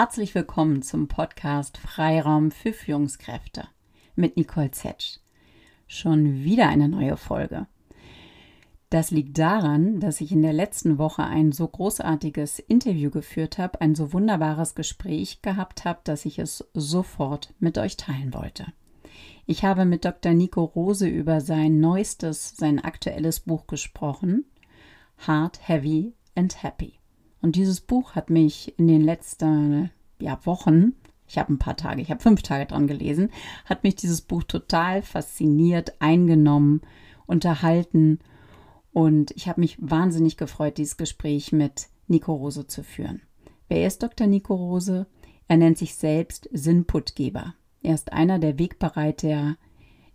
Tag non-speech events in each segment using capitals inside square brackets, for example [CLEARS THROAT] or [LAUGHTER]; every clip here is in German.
Herzlich willkommen zum Podcast Freiraum für Führungskräfte mit Nicole Zetsch. Schon wieder eine neue Folge. Das liegt daran, dass ich in der letzten Woche ein so großartiges Interview geführt habe, ein so wunderbares Gespräch gehabt habe, dass ich es sofort mit euch teilen wollte. Ich habe mit Dr. Nico Rose über sein neuestes, sein aktuelles Buch gesprochen, Hard, Heavy and Happy. Und dieses Buch hat mich in den letzten ja, Wochen, ich habe ein paar Tage, ich habe fünf Tage dran gelesen, hat mich dieses Buch total fasziniert, eingenommen, unterhalten. Und ich habe mich wahnsinnig gefreut, dieses Gespräch mit Nico Rose zu führen. Wer ist Dr. Nico Rose? Er nennt sich selbst Sinnputgeber. Er ist einer der Wegbereiter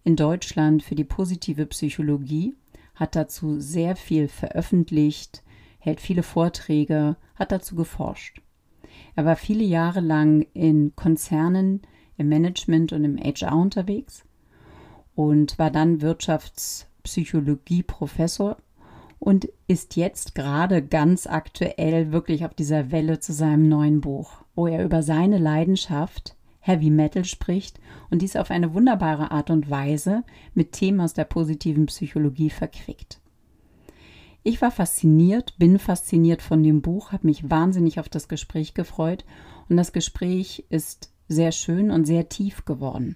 in Deutschland für die positive Psychologie, hat dazu sehr viel veröffentlicht, hält viele Vorträge, hat dazu geforscht. Er war viele Jahre lang in Konzernen, im Management und im HR unterwegs und war dann Wirtschaftspsychologie-Professor und ist jetzt gerade ganz aktuell wirklich auf dieser Welle zu seinem neuen Buch, wo er über seine Leidenschaft Heavy Metal spricht und dies auf eine wunderbare Art und Weise mit Themen aus der positiven Psychologie verquickt. Ich war fasziniert, bin fasziniert von dem Buch, habe mich wahnsinnig auf das Gespräch gefreut und das Gespräch ist sehr schön und sehr tief geworden.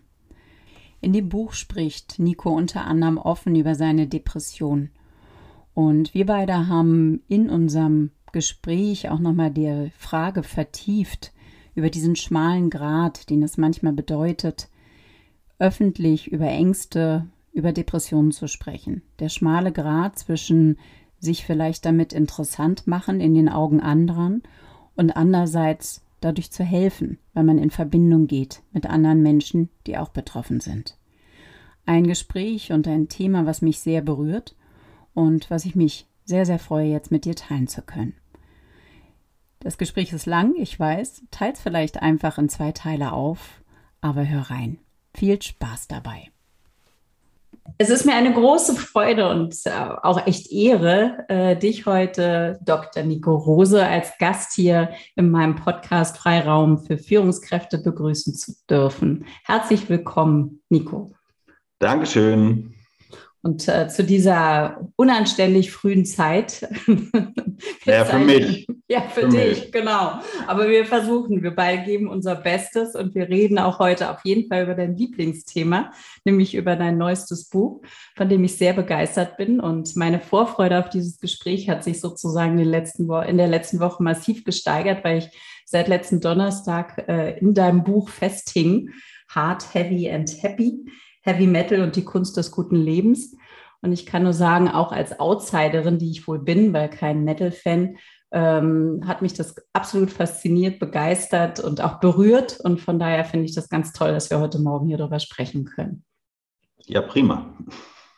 In dem Buch spricht Nico unter anderem offen über seine Depression. Und wir beide haben in unserem Gespräch auch nochmal die Frage vertieft über diesen schmalen Grat, den es manchmal bedeutet, öffentlich über Ängste, über Depressionen zu sprechen. Der schmale Grat zwischen sich vielleicht damit interessant machen in den Augen anderen und andererseits dadurch zu helfen, weil man in Verbindung geht mit anderen Menschen, die auch betroffen sind. Ein Gespräch und ein Thema, was mich sehr berührt und was ich mich sehr, sehr freue, jetzt mit dir teilen zu können. Das Gespräch ist lang, ich weiß, teils vielleicht einfach in zwei Teile auf, aber hör rein. Viel Spaß dabei. Es ist mir eine große Freude und äh, auch echt Ehre, äh, dich heute, Dr. Nico Rose, als Gast hier in meinem Podcast Freiraum für Führungskräfte begrüßen zu dürfen. Herzlich willkommen, Nico. Dankeschön. Und äh, zu dieser unanständig frühen Zeit. [LAUGHS] ja, für mich. [LAUGHS] Ja, für, für dich, mich. genau. Aber wir versuchen, wir beide geben unser Bestes und wir reden auch heute auf jeden Fall über dein Lieblingsthema, nämlich über dein neuestes Buch, von dem ich sehr begeistert bin. Und meine Vorfreude auf dieses Gespräch hat sich sozusagen in, den letzten in der letzten Woche massiv gesteigert, weil ich seit letzten Donnerstag äh, in deinem Buch festhing, Hard, Heavy and Happy, Heavy Metal und die Kunst des guten Lebens. Und ich kann nur sagen, auch als Outsiderin, die ich wohl bin, weil kein Metal-Fan, ähm, hat mich das absolut fasziniert, begeistert und auch berührt. Und von daher finde ich das ganz toll, dass wir heute Morgen hier darüber sprechen können. Ja, prima.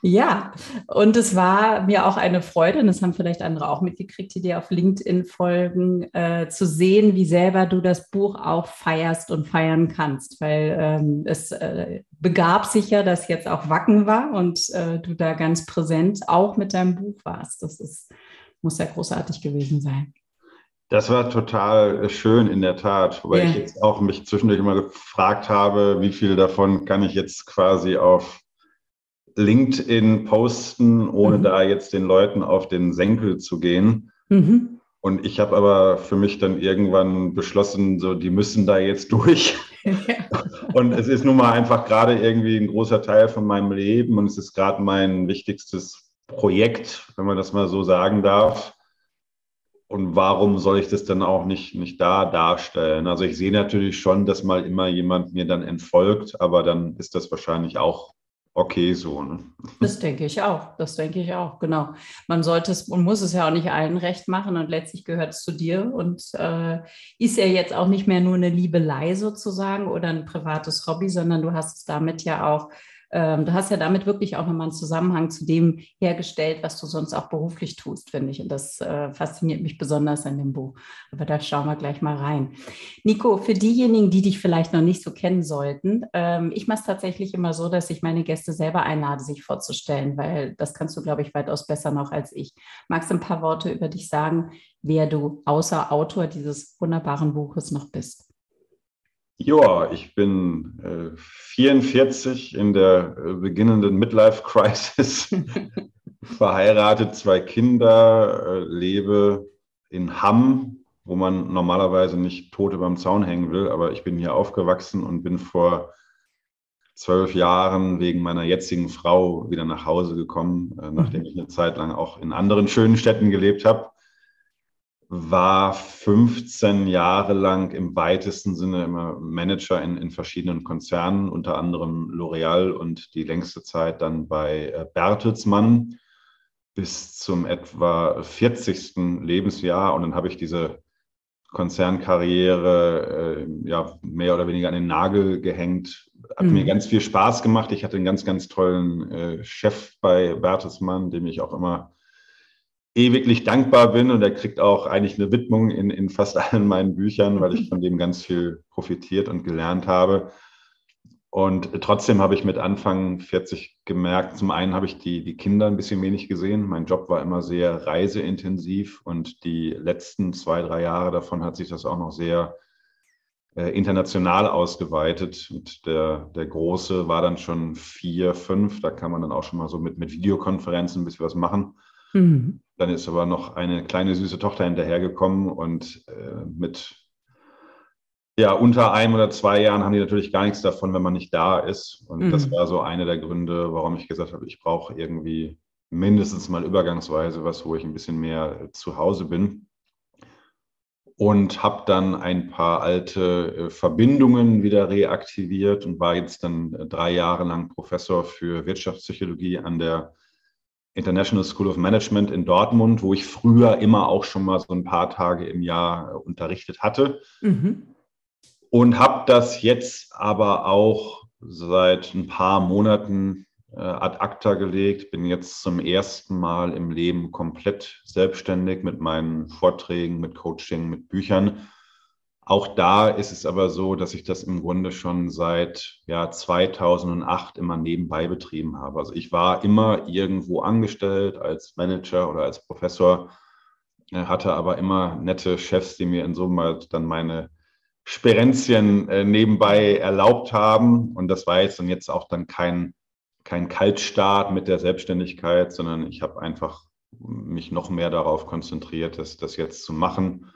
Ja, und es war mir auch eine Freude, und das haben vielleicht andere auch mitgekriegt, die dir auf LinkedIn folgen, äh, zu sehen, wie selber du das Buch auch feierst und feiern kannst, weil ähm, es äh, begab sich ja, dass jetzt auch Wacken war und äh, du da ganz präsent auch mit deinem Buch warst. Das ist muss ja großartig gewesen sein. Das war total schön in der Tat, weil yeah. ich jetzt auch mich zwischendurch immer gefragt habe, wie viel davon kann ich jetzt quasi auf LinkedIn posten, ohne mhm. da jetzt den Leuten auf den Senkel zu gehen. Mhm. Und ich habe aber für mich dann irgendwann beschlossen, so die müssen da jetzt durch. [LAUGHS] [LAUGHS] und es ist nun mal einfach gerade irgendwie ein großer Teil von meinem Leben und es ist gerade mein wichtigstes Projekt, wenn man das mal so sagen darf. Und warum soll ich das dann auch nicht, nicht da darstellen? Also ich sehe natürlich schon, dass mal immer jemand mir dann entfolgt, aber dann ist das wahrscheinlich auch okay so. Ne? [LAUGHS] Das denke ich auch. Das denke ich auch, genau. Man sollte es und muss es ja auch nicht allen recht machen und letztlich gehört es zu dir und äh, ist ja jetzt auch nicht mehr nur eine Liebelei sozusagen oder ein privates Hobby, sondern du hast es damit ja auch ähm, du hast ja damit wirklich auch nochmal einen Zusammenhang zu dem hergestellt, was du sonst auch beruflich tust, finde ich. Und das äh, fasziniert mich besonders an dem Buch. Aber da schauen wir gleich mal rein. Nico, für diejenigen, die dich vielleicht noch nicht so kennen sollten, ähm, ich mache es tatsächlich immer so, dass ich meine Gäste selber einlade, sich vorzustellen, weil das kannst du, glaube ich, weitaus besser noch als ich. Magst du ein paar Worte über dich sagen, wer du außer Autor dieses wunderbaren Buches noch bist? Ja, ich bin äh, 44 in der äh, beginnenden Midlife Crisis, [LAUGHS] verheiratet, zwei Kinder, äh, lebe in Hamm, wo man normalerweise nicht tot über dem Zaun hängen will, aber ich bin hier aufgewachsen und bin vor zwölf Jahren wegen meiner jetzigen Frau wieder nach Hause gekommen, äh, nachdem ich eine Zeit lang auch in anderen schönen Städten gelebt habe war 15 Jahre lang im weitesten Sinne immer Manager in, in verschiedenen Konzernen, unter anderem L'Oreal und die längste Zeit dann bei äh, Bertelsmann bis zum etwa 40. Lebensjahr. Und dann habe ich diese Konzernkarriere äh, ja mehr oder weniger an den Nagel gehängt. Hat mhm. mir ganz viel Spaß gemacht. Ich hatte einen ganz, ganz tollen äh, Chef bei Bertelsmann, dem ich auch immer ewiglich dankbar bin und er kriegt auch eigentlich eine Widmung in, in fast allen meinen Büchern, weil ich von dem ganz viel profitiert und gelernt habe. Und trotzdem habe ich mit Anfang 40 gemerkt, zum einen habe ich die, die Kinder ein bisschen wenig gesehen. Mein Job war immer sehr reiseintensiv und die letzten zwei, drei Jahre davon hat sich das auch noch sehr äh, international ausgeweitet. Und der, der Große war dann schon vier, fünf. Da kann man dann auch schon mal so mit, mit Videokonferenzen ein bisschen was machen. Mhm. Dann ist aber noch eine kleine süße Tochter hinterhergekommen und äh, mit ja, unter einem oder zwei Jahren haben die natürlich gar nichts davon, wenn man nicht da ist. Und mhm. das war so einer der Gründe, warum ich gesagt habe, ich brauche irgendwie mindestens mal übergangsweise was, wo ich ein bisschen mehr zu Hause bin. Und habe dann ein paar alte äh, Verbindungen wieder reaktiviert und war jetzt dann drei Jahre lang Professor für Wirtschaftspsychologie an der International School of Management in Dortmund, wo ich früher immer auch schon mal so ein paar Tage im Jahr äh, unterrichtet hatte. Mhm. Und habe das jetzt aber auch seit ein paar Monaten äh, ad acta gelegt. Bin jetzt zum ersten Mal im Leben komplett selbstständig mit meinen Vorträgen, mit Coaching, mit Büchern auch da ist es aber so, dass ich das im Grunde schon seit ja, 2008 immer nebenbei betrieben habe. Also ich war immer irgendwo angestellt als Manager oder als Professor, äh, hatte aber immer nette Chefs, die mir in mal dann meine Sperenzien äh, nebenbei erlaubt haben. Und das war jetzt dann jetzt auch dann kein, kein Kaltstart mit der Selbstständigkeit, sondern ich habe einfach mich noch mehr darauf konzentriert, das, das jetzt zu machen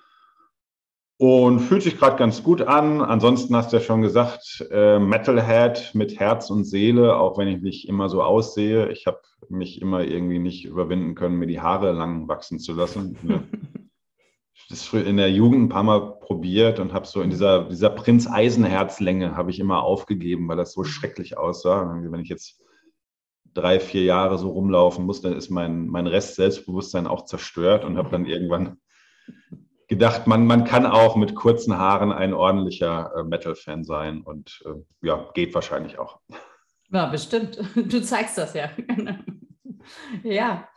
und fühlt sich gerade ganz gut an. Ansonsten hast du ja schon gesagt, äh, Metalhead mit Herz und Seele, auch wenn ich nicht immer so aussehe. Ich habe mich immer irgendwie nicht überwinden können, mir die Haare lang wachsen zu lassen. [LAUGHS] das in der Jugend ein paar Mal probiert und habe so in dieser, dieser Prinz Eisenherz-Länge habe ich immer aufgegeben, weil das so schrecklich aussah. Wenn ich jetzt drei, vier Jahre so rumlaufen muss, dann ist mein, mein Rest Selbstbewusstsein auch zerstört und habe dann irgendwann gedacht, man, man kann auch mit kurzen Haaren ein ordentlicher äh, Metal-Fan sein und äh, ja, geht wahrscheinlich auch. Ja, bestimmt. [LAUGHS] Du zeigst das ja. [LAUGHS] ja,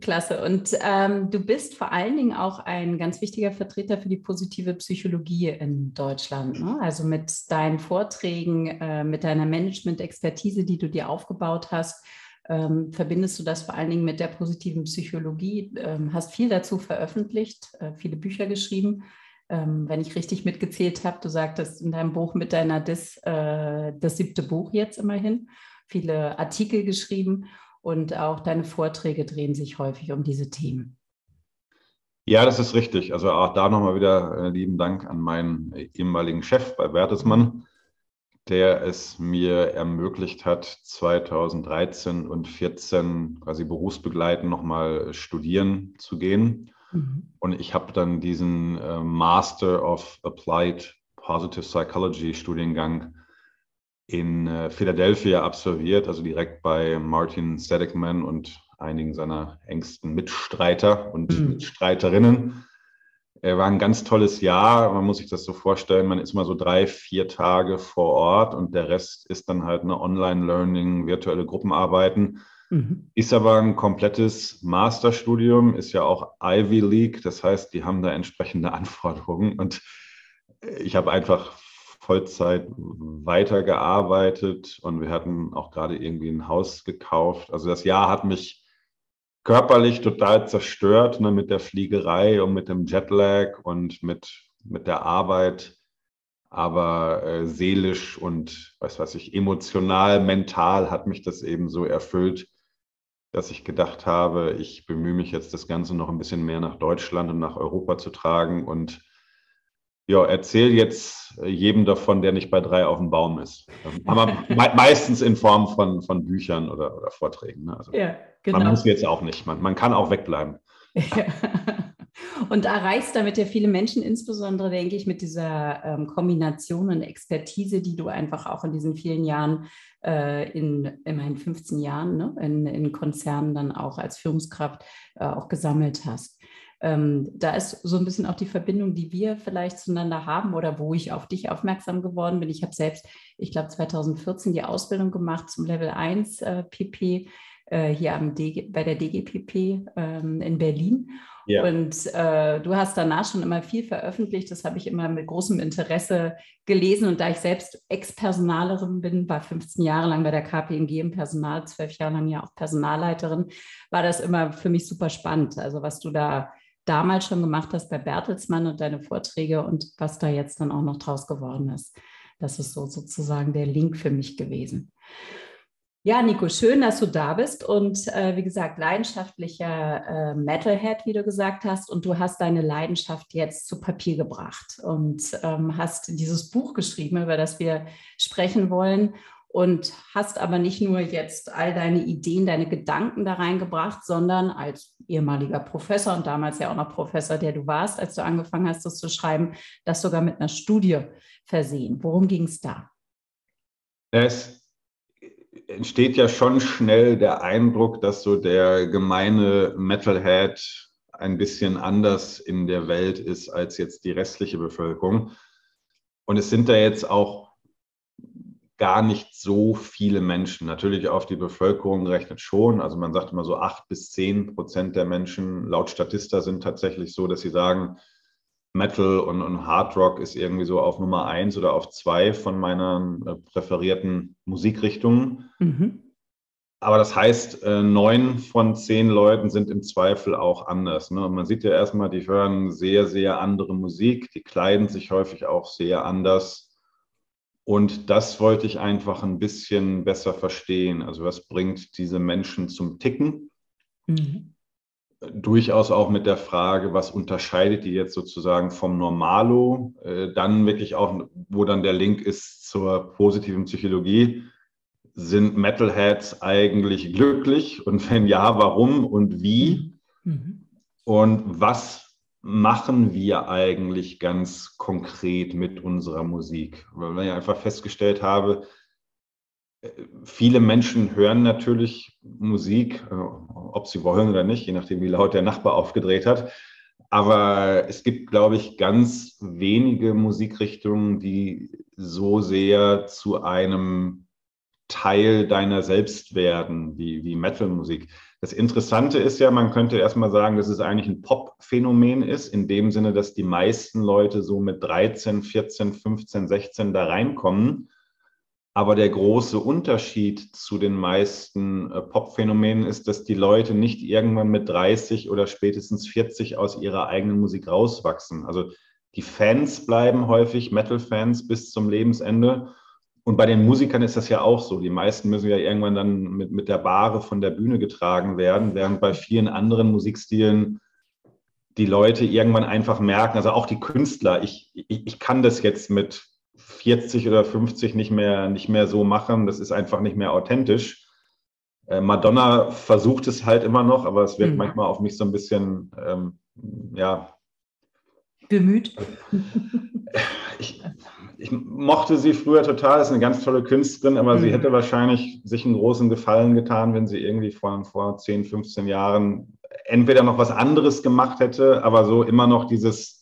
klasse. Und ähm, du bist vor allen Dingen auch ein ganz wichtiger Vertreter für die positive Psychologie in Deutschland. Ne? Also mit deinen Vorträgen, äh, mit deiner Management-Expertise, die du dir aufgebaut hast ähm, verbindest du das vor allen Dingen mit der positiven Psychologie, ähm, hast viel dazu veröffentlicht, äh, viele Bücher geschrieben. Ähm, wenn ich richtig mitgezählt habe, du sagtest in deinem Buch mit deiner Dis, äh, das siebte Buch jetzt immerhin, viele Artikel geschrieben und auch deine Vorträge drehen sich häufig um diese Themen. Ja, das ist richtig. Also auch da nochmal wieder äh, lieben Dank an meinen ehemaligen Chef bei Bertelsmann der es mir ermöglicht hat, 2013 und 2014 quasi berufsbegleitend nochmal studieren zu gehen. Mhm. Und ich habe dann diesen äh, Master of Applied Positive Psychology Studiengang in äh, Philadelphia absolviert, also direkt bei Martin Seligman und einigen seiner engsten Mitstreiter und mhm. Mitstreiterinnen. Er war ein ganz tolles Jahr. Man muss sich das so vorstellen, man ist mal so drei, vier Tage vor Ort und der Rest ist dann halt eine Online-Learning, virtuelle Gruppenarbeiten. Mhm. Ist aber ein komplettes Masterstudium, ist ja auch Ivy League, das heißt, die haben da entsprechende Anforderungen und ich habe einfach Vollzeit weitergearbeitet und wir hatten auch gerade irgendwie ein Haus gekauft. Also das Jahr hat mich körperlich total zerstört ne, mit der Fliegerei und mit dem Jetlag und mit, mit der Arbeit. aber äh, seelisch und was weiß ich, emotional, mental hat mich das eben so erfüllt, dass ich gedacht habe, ich bemühe mich jetzt, das Ganze noch ein bisschen mehr nach Deutschland und nach Europa zu tragen und ja, erzähl jetzt jedem davon, der nicht bei drei auf dem Baum ist. Aber me meistens in Form von, von Büchern oder, oder Vorträgen. Ne? Also ja, genau. Man muss jetzt auch nicht, man, man kann auch wegbleiben. Ja. [LAUGHS] Und erreichst damit ja viele Menschen, insbesondere denke ich, mit dieser ähm, Kombination und Expertise, die du einfach auch in diesen vielen Jahren, äh, in immerhin 15 Jahren, ne, in, in Konzernen dann auch als Führungskraft äh, auch gesammelt hast. Ähm, da ist so ein bisschen auch die Verbindung, die wir vielleicht zueinander haben oder wo ich auf dich aufmerksam geworden bin. Ich habe selbst, ich glaube, 2014 die Ausbildung gemacht zum Level 1 äh, PP äh, hier am DG, bei der DGPP ähm, in Berlin. Ja. Und äh, du hast danach schon immer viel veröffentlicht. Das habe ich immer mit großem Interesse gelesen. Und da ich selbst Ex-Personalerin bin, war 15 Jahre lang bei der KPMG im Personal, zwölf Jahre lang ja auch Personalleiterin, war das immer für mich super spannend. Also was du da damals schon gemacht hast bei Bertelsmann und deine Vorträge und was da jetzt dann auch noch draus geworden ist. Das ist so sozusagen der Link für mich gewesen. Ja, Nico, schön, dass du da bist und äh, wie gesagt, leidenschaftlicher äh, Metalhead, wie du gesagt hast, und du hast deine Leidenschaft jetzt zu Papier gebracht und ähm, hast dieses Buch geschrieben, über das wir sprechen wollen und hast aber nicht nur jetzt all deine Ideen, deine Gedanken da reingebracht, sondern als ehemaliger Professor und damals ja auch noch Professor, der du warst, als du angefangen hast, das zu schreiben, das sogar mit einer Studie versehen. Worum ging es da? Es entsteht ja schon schnell der Eindruck, dass so der gemeine Metalhead ein bisschen anders in der Welt ist als jetzt die restliche Bevölkerung. Und es sind da jetzt auch gar nicht so viele Menschen. Natürlich auf die Bevölkerung rechnet schon. Also man sagt immer so acht bis zehn Prozent der Menschen laut Statista sind tatsächlich so, dass sie sagen, Metal und, und Hard Rock ist irgendwie so auf Nummer eins oder auf zwei von meinen äh, präferierten Musikrichtungen. Mhm. Aber das heißt, äh, neun von zehn Leuten sind im Zweifel auch anders. Ne? Man sieht ja erstmal, die hören sehr, sehr andere Musik, die kleiden sich häufig auch sehr anders. Und das wollte ich einfach ein bisschen besser verstehen. Also was bringt diese Menschen zum Ticken? Mhm durchaus auch mit der Frage, was unterscheidet die jetzt sozusagen vom Normalo, äh, dann wirklich auch, wo dann der Link ist zur positiven Psychologie. Sind Metalheads eigentlich glücklich? Und wenn ja, warum und wie? Mhm. Und was machen wir eigentlich ganz konkret mit unserer Musik? Weil ich einfach festgestellt habe, viele Menschen hören natürlich Musik, äh, ob sie wollen oder nicht, je nachdem, wie laut der Nachbar aufgedreht hat. Aber es gibt, glaube ich, ganz wenige Musikrichtungen, die so sehr zu einem Teil deiner selbst werden, wie, wie Metal-Musik. Das Interessante ist ja, man könnte erstmal sagen, dass es eigentlich ein Pop-Phänomen ist, in dem Sinne, dass die meisten Leute so mit 13, 14, 15, 16 da reinkommen aber der große Unterschied zu den meisten äh, Pop-Phänomenen ist, dass die Leute nicht irgendwann mit 30 oder spätestens 40 aus ihrer eigenen Musik rauswachsen. Also die Fans bleiben häufig Metal-Fans bis zum Lebensende. Und bei den Musikern ist das ja auch so. Die meisten müssen ja irgendwann dann mit, mit der Bahre von der Bühne getragen werden, während bei vielen anderen Musikstilen die Leute irgendwann einfach merken, also auch die Künstler, ich, ich, ich kann das jetzt mit 40 oder 50 nicht mehr, nicht mehr so machen. Das ist einfach nicht mehr authentisch. Äh, Madonna versucht es halt immer noch, aber es wird mhm. manchmal auf mich so ein bisschen, ähm, ja. Bemüht. Ich, ich, mochte sie früher total, ist eine ganz tolle Künstlerin, aber mhm. sie hätte wahrscheinlich sich einen großen Gefallen getan, wenn sie irgendwie vor, vor 10, 15 Jahren entweder noch was anderes gemacht hätte, aber so immer noch dieses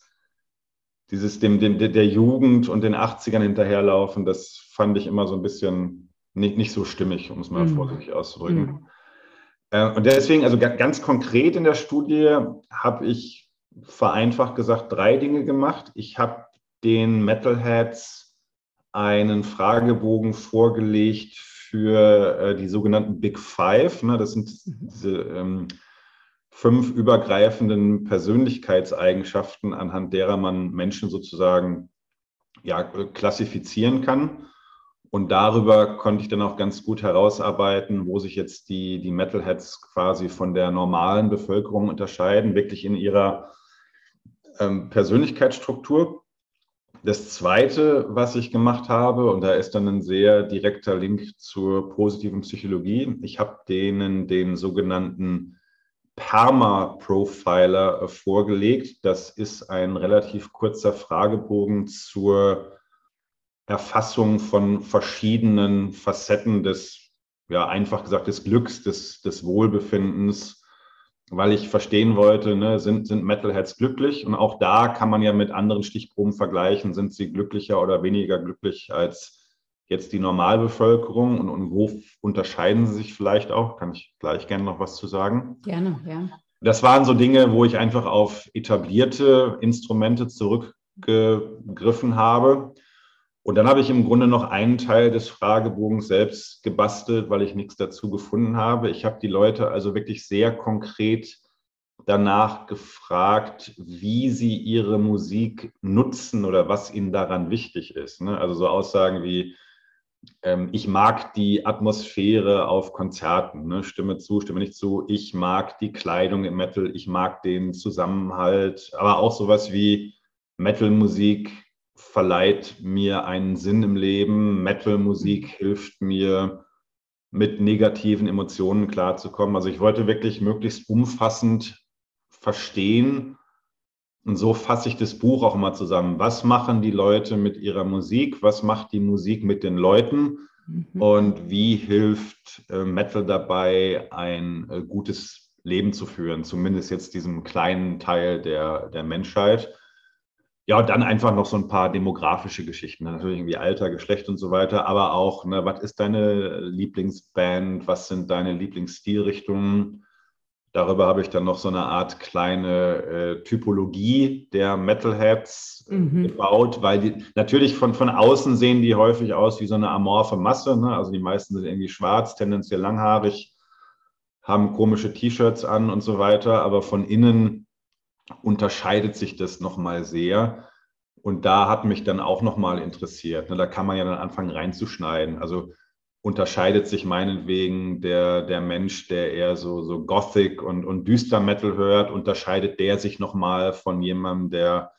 dieses dem, dem, der Jugend und den 80ern hinterherlaufen, das fand ich immer so ein bisschen nicht, nicht so stimmig, um es mal mhm. vorsichtig auszudrücken. Mhm. Und deswegen, also ganz konkret in der Studie habe ich vereinfacht gesagt drei Dinge gemacht. Ich habe den Metalheads einen Fragebogen vorgelegt für äh, die sogenannten Big Five. Ne? Das sind mhm. diese ähm, fünf übergreifenden Persönlichkeitseigenschaften, anhand derer man Menschen sozusagen ja, klassifizieren kann. Und darüber konnte ich dann auch ganz gut herausarbeiten, wo sich jetzt die, die Metalheads quasi von der normalen Bevölkerung unterscheiden, wirklich in ihrer ähm, Persönlichkeitsstruktur. Das Zweite, was ich gemacht habe, und da ist dann ein sehr direkter Link zur positiven Psychologie, ich habe denen den sogenannten Perma-Profiler vorgelegt. Das ist ein relativ kurzer Fragebogen zur Erfassung von verschiedenen Facetten des, ja, einfach gesagt, des Glücks, des, des Wohlbefindens, weil ich verstehen wollte, ne, sind, sind Metalheads glücklich? Und auch da kann man ja mit anderen Stichproben vergleichen, sind sie glücklicher oder weniger glücklich als jetzt die Normalbevölkerung und, und wo unterscheiden sie sich vielleicht auch? Kann ich gleich gerne noch was zu sagen? Gerne, ja. Das waren so Dinge, wo ich einfach auf etablierte Instrumente zurückgegriffen habe und dann habe ich im Grunde noch einen Teil des Fragebogens selbst gebastelt, weil ich nichts dazu gefunden habe. Ich habe die Leute also wirklich sehr konkret danach gefragt, wie sie ihre Musik nutzen oder was ihnen daran wichtig ist. Ne? Also so Aussagen wie, ähm, ich mag die Atmosphäre auf Konzerten, ne? stimme zu, stimme nicht zu, ich mag die Kleidung im Metal, ich mag den Zusammenhalt, aber auch sowas wie Metal-Musik verleiht mir einen Sinn im Leben. Metal-Musik hilft mir, mit negativen Emotionen klarzukommen. Also ich wollte wirklich möglichst umfassend verstehen. Und so fasse ich das Buch auch immer zusammen. Was machen die Leute mit ihrer Musik? Was macht die Musik mit den Leuten? Mhm. Und wie hilft äh, Metal dabei, ein äh, gutes Leben zu führen? Zumindest jetzt diesem kleinen Teil der, der Menschheit. Ja, und dann einfach noch so ein paar demografische Geschichten, natürlich irgendwie Alter, Geschlecht und so weiter, aber auch, ne, was ist deine Lieblingsband, was sind deine Lieblingsstilrichtungen? Darüber habe ich dann noch so eine Art kleine äh, Typologie der Metalheads äh, mhm. gebaut, weil die natürlich von, von außen sehen die häufig aus wie so eine amorphe Masse. Ne? Also die meisten sind irgendwie schwarz, tendenziell langhaarig, haben komische T-Shirts an und so weiter, aber von innen unterscheidet sich das nochmal sehr. Und da hat mich dann auch nochmal interessiert. Ne, da kann man ja dann anfangen reinzuschneiden. Also unterscheidet sich meinetwegen der, der Mensch, der eher so, so Gothic und, und düster Metal hört, unterscheidet der sich nochmal von jemandem, der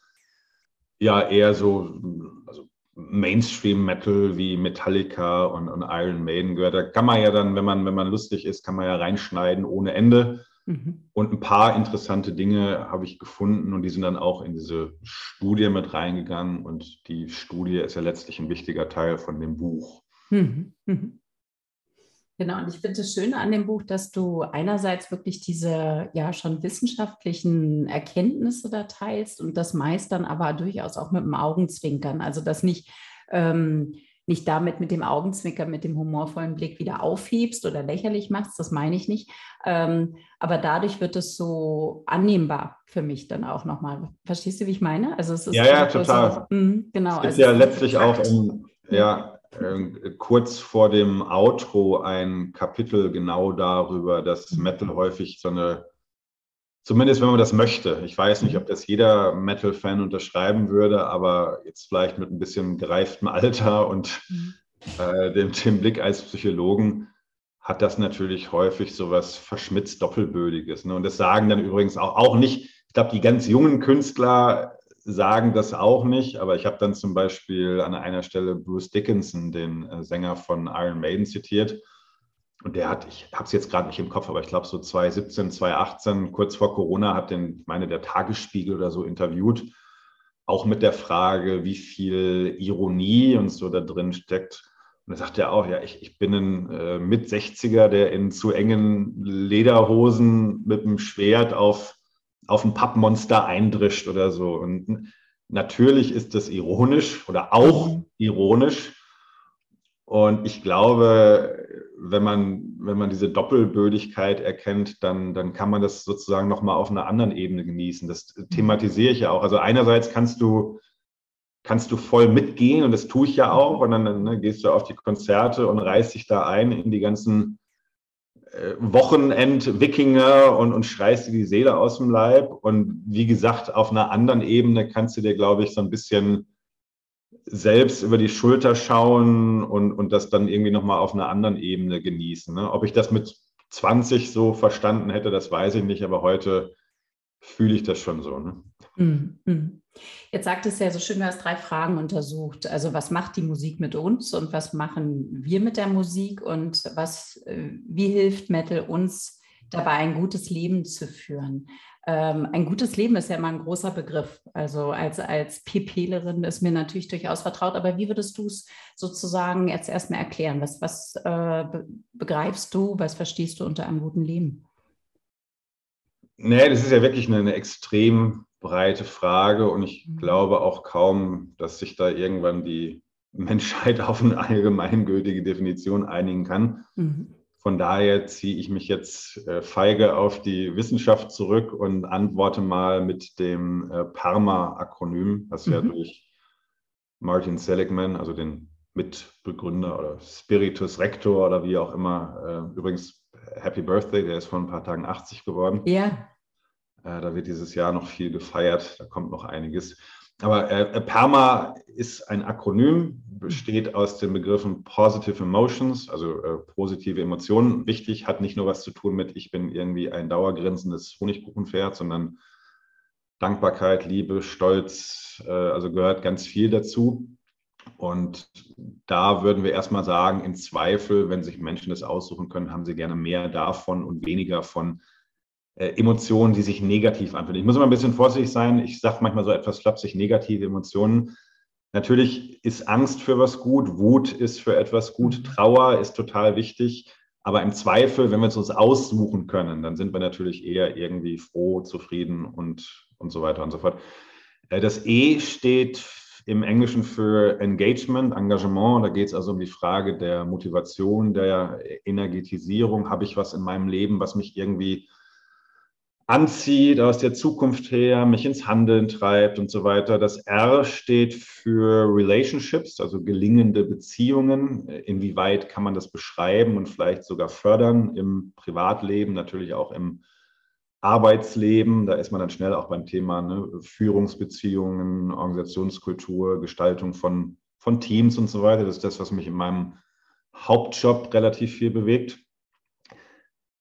ja eher so also Mainstream-Metal wie Metallica und, und Iron Maiden gehört. Da kann man ja dann, wenn man, wenn man lustig ist, kann man ja reinschneiden ohne Ende. Mhm. Und ein paar interessante Dinge habe ich gefunden und die sind dann auch in diese Studie mit reingegangen. Und die Studie ist ja letztlich ein wichtiger Teil von dem Buch. Mhm. Mhm. Genau, und ich finde es schön an dem Buch, dass du einerseits wirklich diese ja schon wissenschaftlichen Erkenntnisse da teilst und das meist dann aber durchaus auch mit dem Augenzwinkern. Also dass nicht ähm, nicht damit mit dem Augenzwicker, mit dem humorvollen Blick wieder aufhebst oder lächerlich machst, das meine ich nicht. Ähm, aber dadurch wird es so annehmbar für mich dann auch nochmal. Verstehst du, wie ich meine? Also es ist ja, ja, total. So, mh, genau. Es gibt also ja letztlich auch im, ja, äh, kurz vor dem Outro ein Kapitel genau darüber, dass mhm. Metal häufig so eine Zumindest wenn man das möchte. Ich weiß nicht, ob das jeder Metal-Fan unterschreiben würde, aber jetzt vielleicht mit ein bisschen gereiftem Alter und mhm. äh, dem, dem, Blick als Psychologen hat das natürlich häufig so was verschmitzt Doppelbödiges. Ne? Und das sagen dann übrigens auch, auch nicht, ich glaube, die ganz jungen Künstler sagen das auch nicht, aber ich habe dann zum Beispiel an einer Stelle Bruce Dickinson, den äh, Sänger von Iron Maiden, zitiert und der hat, ich habe es jetzt gerade nicht im Kopf, aber ich glaube so 2017, 2018, kurz vor Corona, hat den, ich meine, der Tagesspiegel oder so interviewt, auch mit der Frage, wie viel Ironie und so da drin steckt. Und da sagt er auch, ja, ich, ich bin ein äh, Mit-60er, der in zu engen Lederhosen mit einem Schwert auf, auf ein Pappmonster eindrischt oder so. Und natürlich ist das ironisch oder auch mhm. ironisch. Und ich glaube, wenn man, wenn man diese Doppelbödigkeit erkennt, dann, dann kann man das sozusagen nochmal auf einer anderen Ebene genießen. Das thematisiere ich ja auch. Also einerseits kannst du, kannst du voll mitgehen und das tue ich ja auch. Und dann ne, gehst du auf die Konzerte und reißt dich da ein in die ganzen äh, Wochenend-Wikinger und, und schreist dir die Seele aus dem Leib. Und wie gesagt, auf einer anderen Ebene kannst du dir, glaube ich, so ein bisschen selbst über die Schulter schauen und, und das dann irgendwie nochmal auf einer anderen Ebene genießen. Ne? Ob ich das mit 20 so verstanden hätte, das weiß ich nicht, aber heute fühle ich das schon so. Ne? Mhm. Jetzt sagt es ja so schön, du hast drei Fragen untersucht. Also was macht die Musik mit uns und was machen wir mit der Musik und was, äh, wie hilft Metal uns dabei, ein gutes Leben zu führen? Ähm, ein gutes Leben ist ja immer ein großer Begriff. Also als, als PPlerin ist mir natürlich durchaus vertraut. Aber wie würdest du es sozusagen jetzt erstmal erklären? Was, was äh, begreifst du, was verstehst du unter einem guten Leben? Nee, das ist ja wirklich eine, eine extrem breite Frage und ich mhm. glaube auch kaum, dass sich da irgendwann die Menschheit [LAUGHS] auf eine allgemeingültige Definition einigen kann. Mhm. Von daher ziehe ich mich jetzt äh, feige auf die Wissenschaft zurück und antworte mal mit dem äh, PARMA-Akronym, was mhm. ja durch Martin Seligman, also den Mitbegründer oder Spiritus Rector oder wie auch immer, äh, übrigens Happy Birthday, der ist vor ein paar Tagen 80 geworden. Ja. Äh, da wird dieses Jahr noch viel gefeiert, da kommt noch einiges. Aber äh, PERMA ist ein Akronym, besteht aus den Begriffen Positive Emotions, also äh, positive Emotionen. Wichtig, hat nicht nur was zu tun mit, ich bin irgendwie ein dauergrinsendes Honigkuchenpferd, sondern Dankbarkeit, Liebe, Stolz, äh, also gehört ganz viel dazu. Und da würden wir erstmal sagen, in Zweifel, wenn sich Menschen das aussuchen können, haben sie gerne mehr davon und weniger von Emotionen, die sich negativ anfühlen. Ich muss immer ein bisschen vorsichtig sein. Ich sage manchmal so etwas flapsig, negative Emotionen. Natürlich ist Angst für was gut, Wut ist für etwas gut, mhm. Trauer ist total wichtig. Aber im Zweifel, wenn wir es uns aussuchen können, dann sind wir natürlich eher irgendwie froh, zufrieden und, und so weiter und so fort. Äh, das E steht im Englischen für Engagement, Engagement. Da geht es also um die Frage der Motivation, der Energetisierung. Habe ich was in meinem Leben, was mich irgendwie anzieht aus der Zukunft her, mich ins Handeln treibt und so weiter. Das R steht für Relationships, also gelingende Beziehungen. Inwieweit kann man das beschreiben und vielleicht sogar fördern im Privatleben, natürlich auch im Arbeitsleben. Da ist man dann schnell auch beim Thema ne, Führungsbeziehungen, Organisationskultur, Gestaltung von, von Teams und so weiter. Das ist das, was mich in meinem Hauptjob relativ viel bewegt.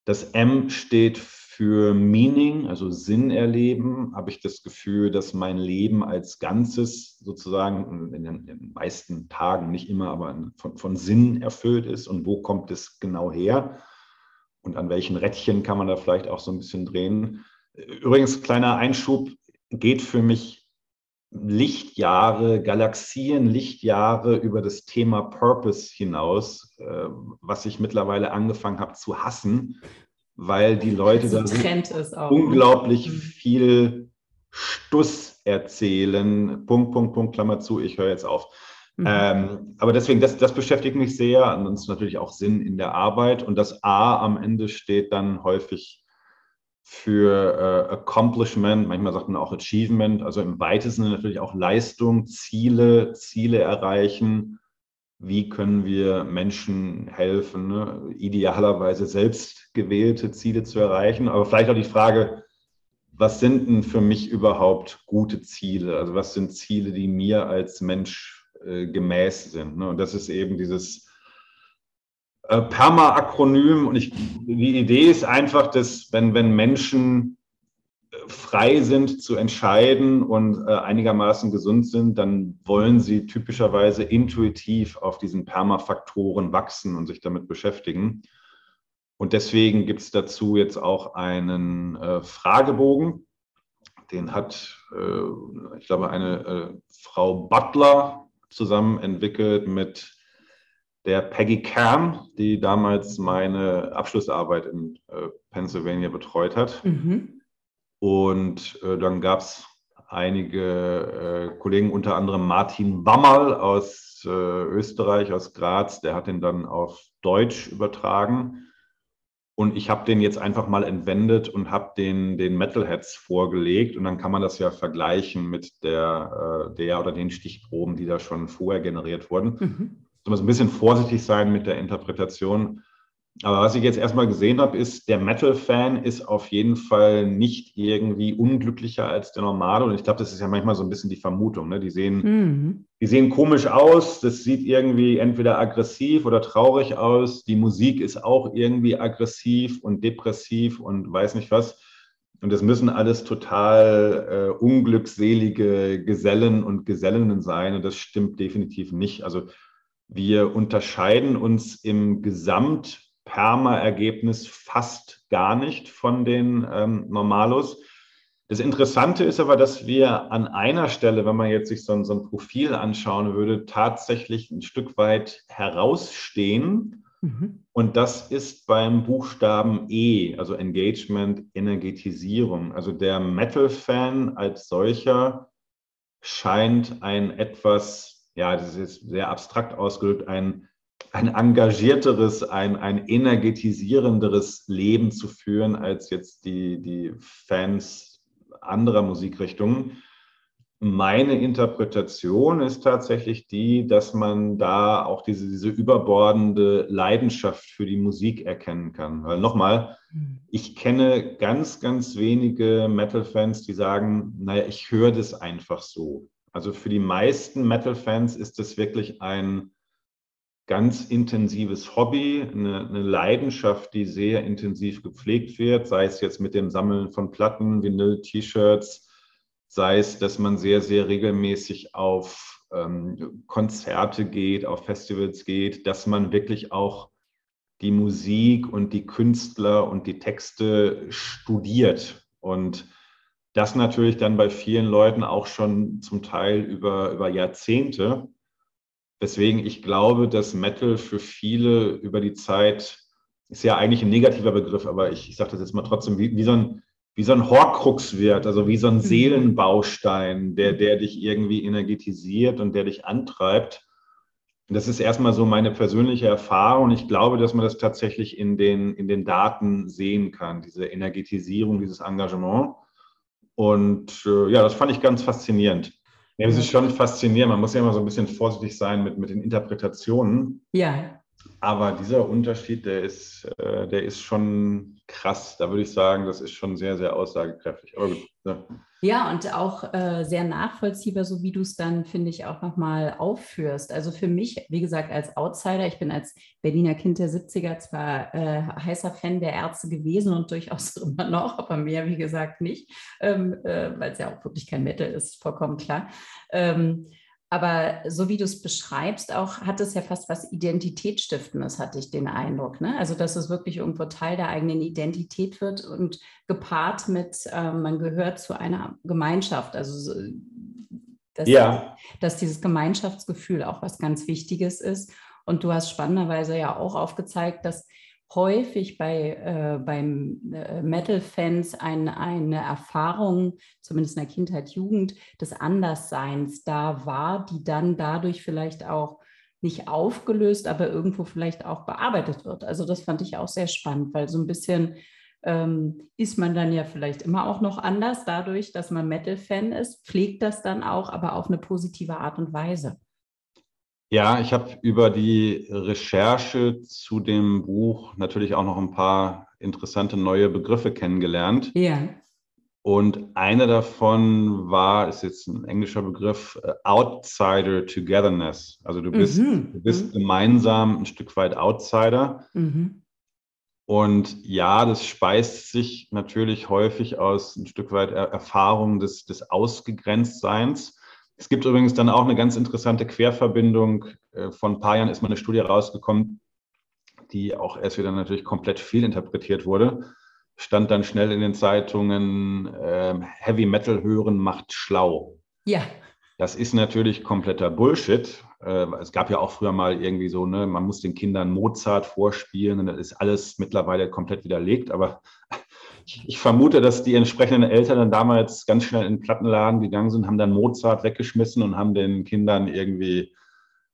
Das M steht für für Meaning, also Sinn erleben, habe ich das Gefühl, dass mein Leben als Ganzes sozusagen in den, in den meisten Tagen, nicht immer, aber von, von, Sinn erfüllt ist. Und wo kommt es genau her? Und an welchen Rädchen kann man da vielleicht auch so ein bisschen drehen. Übrigens, kleiner Einschub, geht für mich Lichtjahre, Galaxien, Lichtjahre über das Thema Purpose hinaus, äh, was ich mittlerweile angefangen habe zu hassen, weil die Leute so da unglaublich mhm. viel Stuss erzählen. Punkt, Punkt, Punkt, Klammer zu, ich höre jetzt auf. Mhm. Ähm, aber deswegen, das, das beschäftigt mich sehr. Ansonsten natürlich auch Sinn in der Arbeit. Und das A am Ende steht dann häufig für äh, Accomplishment, manchmal sagt man auch Achievement, also im weitesten natürlich auch Leistung, Ziele, Ziele erreichen wie können wir Menschen helfen, ne? idealerweise selbst gewählte Ziele zu erreichen. Aber vielleicht auch die Frage, was sind denn für mich überhaupt gute Ziele? Also was sind Ziele, die mir als Mensch äh, gemäß sind? Ne? Und das ist eben dieses äh, Perma-Akronym. Und ich, die Idee ist einfach, dass wenn, wenn Menschen frei sind zu entscheiden und äh, einigermaßen gesund sind, dann wollen sie typischerweise intuitiv auf diesen Permafaktoren wachsen und sich damit beschäftigen. Und deswegen gibt es dazu jetzt auch einen äh, Fragebogen. Den hat, äh, ich glaube, eine äh, Frau Butler zusammen entwickelt mit der Peggy Cam, die damals meine Abschlussarbeit in äh, Pennsylvania betreut hat. Mhm. Und äh, dann gab es einige äh, Kollegen, unter anderem Martin Wammerl aus äh, Österreich, aus Graz, der hat den dann auf Deutsch übertragen. Und ich habe den jetzt einfach mal entwendet und habe den, den Metalheads vorgelegt. Und dann kann man das ja vergleichen mit der, äh, der oder den Stichproben, die da schon vorher generiert wurden. Mhm. So ein bisschen vorsichtig sein mit der Interpretation. Aber was ich jetzt erstmal gesehen habe, ist, der Metal-Fan ist auf jeden Fall nicht irgendwie unglücklicher als der Normale. Und ich glaube, das ist ja manchmal so ein bisschen die Vermutung. Ne? Die, sehen, mhm. die sehen komisch aus, das sieht irgendwie entweder aggressiv oder traurig aus. Die Musik ist auch irgendwie aggressiv und depressiv und weiß nicht was. Und das müssen alles total äh, unglückselige Gesellen und Gesellinnen sein. Und das stimmt definitiv nicht. Also wir unterscheiden uns im Gesamt Perma-Ergebnis fast gar nicht von den ähm, Normalos. Das Interessante ist aber, dass wir an einer Stelle, wenn man jetzt sich so ein, so ein Profil anschauen würde, tatsächlich ein Stück weit herausstehen. Mhm. Und das ist beim Buchstaben E, also Engagement, Energetisierung. Also der Metal-Fan als solcher scheint ein etwas, ja, das ist sehr abstrakt ausgedrückt, ein ein engagierteres, ein, ein energetisierenderes Leben zu führen als jetzt die, die Fans anderer Musikrichtungen. Meine Interpretation ist tatsächlich die, dass man da auch diese, diese überbordende Leidenschaft für die Musik erkennen kann. Weil nochmal, hm. ich kenne ganz, ganz wenige Metal-Fans, die sagen, naja, ich höre das einfach so. Also für die meisten Metal-Fans ist das wirklich ein, ganz intensives Hobby, eine, eine, Leidenschaft, die sehr intensiv gepflegt wird, sei es jetzt mit dem Sammeln von Platten, Vinyl, T-Shirts, sei es, dass man sehr, sehr regelmäßig auf ähm, Konzerte geht, auf Festivals geht, dass man wirklich auch die Musik und die Künstler und die Texte studiert und das natürlich dann bei vielen Leuten auch schon zum Teil über, über Jahrzehnte. Deswegen, ich glaube, dass Metal für viele über die Zeit, ist ja eigentlich ein negativer Begriff, aber ich, ich sage das jetzt mal trotzdem, wie, wie, so ein, wie so ein Horcrux wird, also wie so ein mhm. Seelenbaustein, der, der dich irgendwie energetisiert und der dich antreibt. Das ist erstmal so meine persönliche Erfahrung. Ich glaube, dass man das tatsächlich in den, in den Daten sehen kann, diese Energetisierung, dieses Engagement. Und äh, ja, das fand ich ganz faszinierend. Ja, das ist schon faszinierend. Man muss ja immer so ein bisschen vorsichtig sein mit, mit den Interpretationen. Ja. Aber dieser Unterschied, der ist, äh, der ist schon krass. Da würde ich sagen, das ist schon sehr, sehr aussagekräftig. Aber gut, ja. Ja, und auch äh, sehr nachvollziehbar, so wie du es dann, finde ich, auch nochmal aufführst. Also für mich, wie gesagt, als Outsider, ich bin als Berliner Kind der 70er zwar äh, heißer Fan der Ärzte gewesen und durchaus [LAUGHS] immer noch, aber mehr, wie gesagt, nicht, ähm, äh, weil es ja auch wirklich kein Metal ist, vollkommen klar. Ähm, aber so wie du es beschreibst, auch hat es ja fast was Identitätsstiftendes, hatte ich den Eindruck. Ne? Also, dass es wirklich irgendwo Teil der eigenen Identität wird und gepaart mit, äh, man gehört zu einer Gemeinschaft. Also, dass, ja. dass dieses Gemeinschaftsgefühl auch was ganz Wichtiges ist. Und du hast spannenderweise ja auch aufgezeigt, dass häufig bei äh, beim äh, Metal-Fans ein, eine Erfahrung, zumindest in der Kindheit, Jugend, des Andersseins da war, die dann dadurch vielleicht auch nicht aufgelöst, aber irgendwo vielleicht auch bearbeitet wird. Also das fand ich auch sehr spannend, weil so ein bisschen ähm, ist man dann ja vielleicht immer auch noch anders dadurch, dass man Metal-Fan ist, pflegt das dann auch, aber auf eine positive Art und Weise. Ja, ich habe über die Recherche zu dem Buch natürlich auch noch ein paar interessante neue Begriffe kennengelernt. Ja. Und einer davon war, ist jetzt ein englischer Begriff, äh, Outsider Togetherness. Also du bist, mhm. du bist gemeinsam ein Stück weit Outsider. Mhm. Und ja, das speist sich natürlich häufig aus ein Stück weit Erfahrung des, des Ausgegrenztseins. Es gibt übrigens dann auch eine ganz interessante Querverbindung. Äh, vor ein paar Jahren ist mal eine Studie rausgekommen, die auch erst wieder natürlich komplett fehlinterpretiert wurde. Stand dann schnell in den Zeitungen, äh, Heavy Metal hören macht schlau. Ja. Das ist natürlich kompletter Bullshit. Äh, es gab ja auch früher mal irgendwie so, ne, man muss den Kindern Mozart vorspielen und das ist alles mittlerweile komplett widerlegt. Aber ich vermute, dass die entsprechenden Eltern dann damals ganz schnell in den Plattenladen gegangen sind, haben dann Mozart weggeschmissen und haben den Kindern irgendwie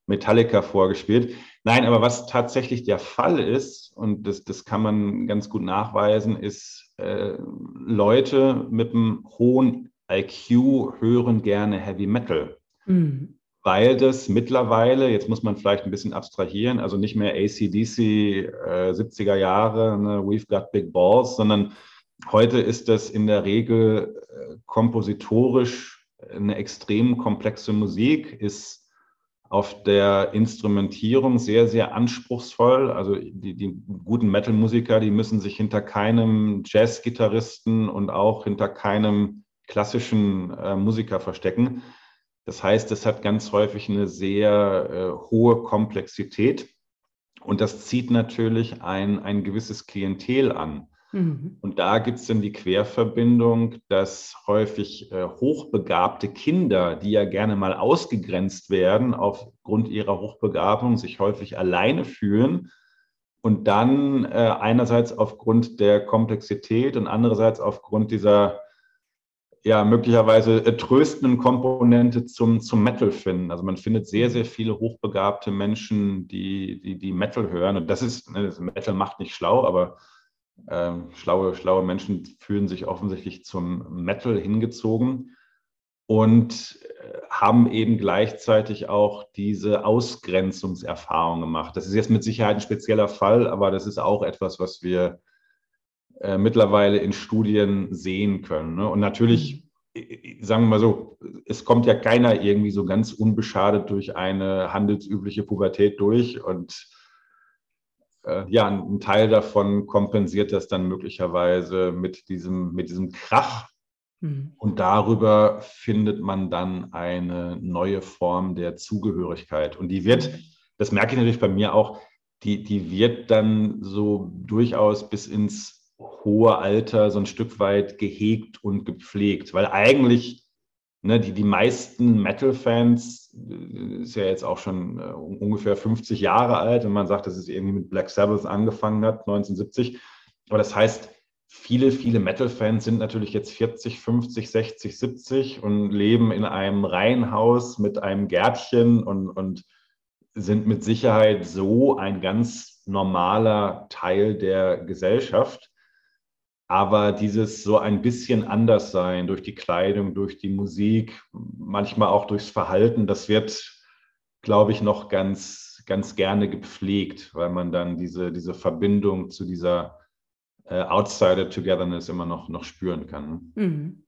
Metallica vorgespielt. Nein, aber was tatsächlich der Fall ist, und das, das kann man ganz gut nachweisen, ist, äh, Leute mit einem hohen IQ hören gerne Heavy Metal. Mhm. weil das mittlerweile, jetzt muss man vielleicht ein bisschen abstrahieren, also nicht mehr ACDC äh, 70er Jahre, ne, We've Got Big Balls, sondern heute ist das in der Regel äh, kompositorisch eine extrem komplexe Musik, ist auf der Instrumentierung sehr, sehr anspruchsvoll. Also die, die guten Metal-Musiker, die müssen sich hinter keinem Jazz-Gitarristen und auch hinter keinem klassischen äh, Musiker verstecken. Das heißt, es hat ganz häufig eine sehr äh, hohe Komplexität und das zieht natürlich ein, ein gewisses Klientel an. Mhm. Und da gibt es dann die Querverbindung, dass häufig äh, hochbegabte Kinder, die ja gerne mal ausgegrenzt werden aufgrund ihrer Hochbegabung, sich häufig alleine fühlen und dann äh, einerseits aufgrund der Komplexität und andererseits aufgrund dieser ja möglicherweise äh, tröstenden Komponente zum, zum Metal finden. Also man findet sehr, sehr viele hochbegabte Menschen, die, die, die Metal hören. Und das ist, ne, das Metal macht nicht schlau, aber ähm, schlaue, schlaue Menschen fühlen sich offensichtlich zum Metal hingezogen und äh, haben eben gleichzeitig auch diese Ausgrenzungserfahrung gemacht. Das ist jetzt mit Sicherheit ein spezieller Fall, aber das ist auch etwas, was wir äh, mittlerweile in Studien sehen können. Ne? Und natürlich, mhm. sagen wir mal so, es kommt ja keiner irgendwie so ganz unbeschadet durch eine handelsübliche Pubertät durch und äh, ja, ein Teil davon kompensiert das dann möglicherweise mit diesem, mit diesem Krach. Mhm. Und darüber findet man dann eine neue Form der Zugehörigkeit. Und die wird, das merke ich natürlich bei mir auch, die, die wird dann so durchaus bis ins hohe Alter so ein Stück weit gehegt und gepflegt, weil eigentlich Ne, die, die meisten Metal-Fans, äh, ist ja jetzt auch schon äh, ungefähr 50 Jahre alt, wenn man sagt, dass es irgendwie mit Black Sabbath angefangen hat, 1970. Aber das heißt, viele, viele Metal-Fans sind natürlich jetzt 40, 50, 60, 70 und leben in einem Reihenhaus mit einem Gärtchen und, und sind mit Sicherheit so ein ganz normaler Teil der Gesellschaft. Aber dieses so ein bisschen anders sein durch die Kleidung, durch die Musik, manchmal auch durchs Verhalten, das wird, glaube ich, noch ganz, ganz gerne gepflegt, weil man dann diese, diese Verbindung zu dieser äh, Outsider-Togetherness immer noch, noch spüren kann. Mhm.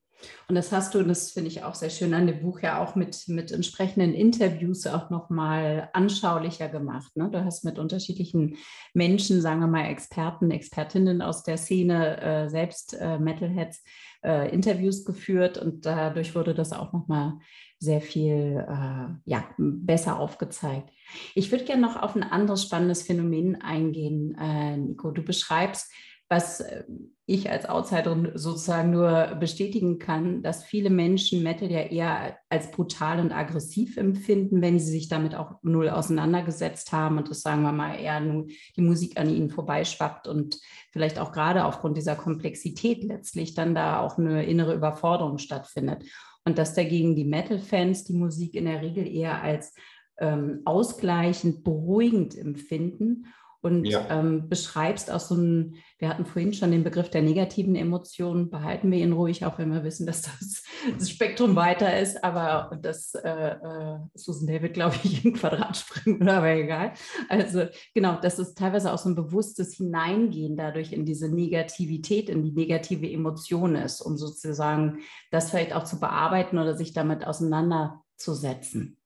Und das hast du, und das finde ich auch sehr schön an dem Buch, ja auch mit, mit entsprechenden Interviews auch nochmal anschaulicher gemacht. Ne? Du hast mit unterschiedlichen Menschen, sagen wir mal Experten, Expertinnen aus der Szene, äh, selbst äh, Metalheads, äh, Interviews geführt und dadurch wurde das auch nochmal sehr viel äh, ja, besser aufgezeigt. Ich würde gerne noch auf ein anderes spannendes Phänomen eingehen, äh, Nico. Du beschreibst, was äh, ich als Outsiderin sozusagen nur bestätigen kann, dass viele Menschen Metal ja eher als brutal und aggressiv empfinden, wenn sie sich damit auch null auseinandergesetzt haben und das sagen wir mal eher nur die Musik an ihnen vorbeischwappt und vielleicht auch gerade aufgrund dieser Komplexität letztlich dann da auch eine innere Überforderung stattfindet. Und dass dagegen die Metal-Fans die Musik in der Regel eher als ähm, ausgleichend, beruhigend empfinden und ja. ähm, beschreibst auch so ein, wir hatten vorhin schon den Begriff der negativen Emotionen, behalten wir ihn ruhig, auch wenn wir wissen, dass das, [LAUGHS] das Spektrum weiter ist, aber das äh, äh, Susan David, glaube ich, [LAUGHS] im Quadrat springen, aber egal. Also genau, das ist teilweise auch so ein bewusstes Hineingehen dadurch in diese Negativität, in die negative Emotion ist, um sozusagen das vielleicht auch zu bearbeiten oder sich damit auseinanderzusetzen.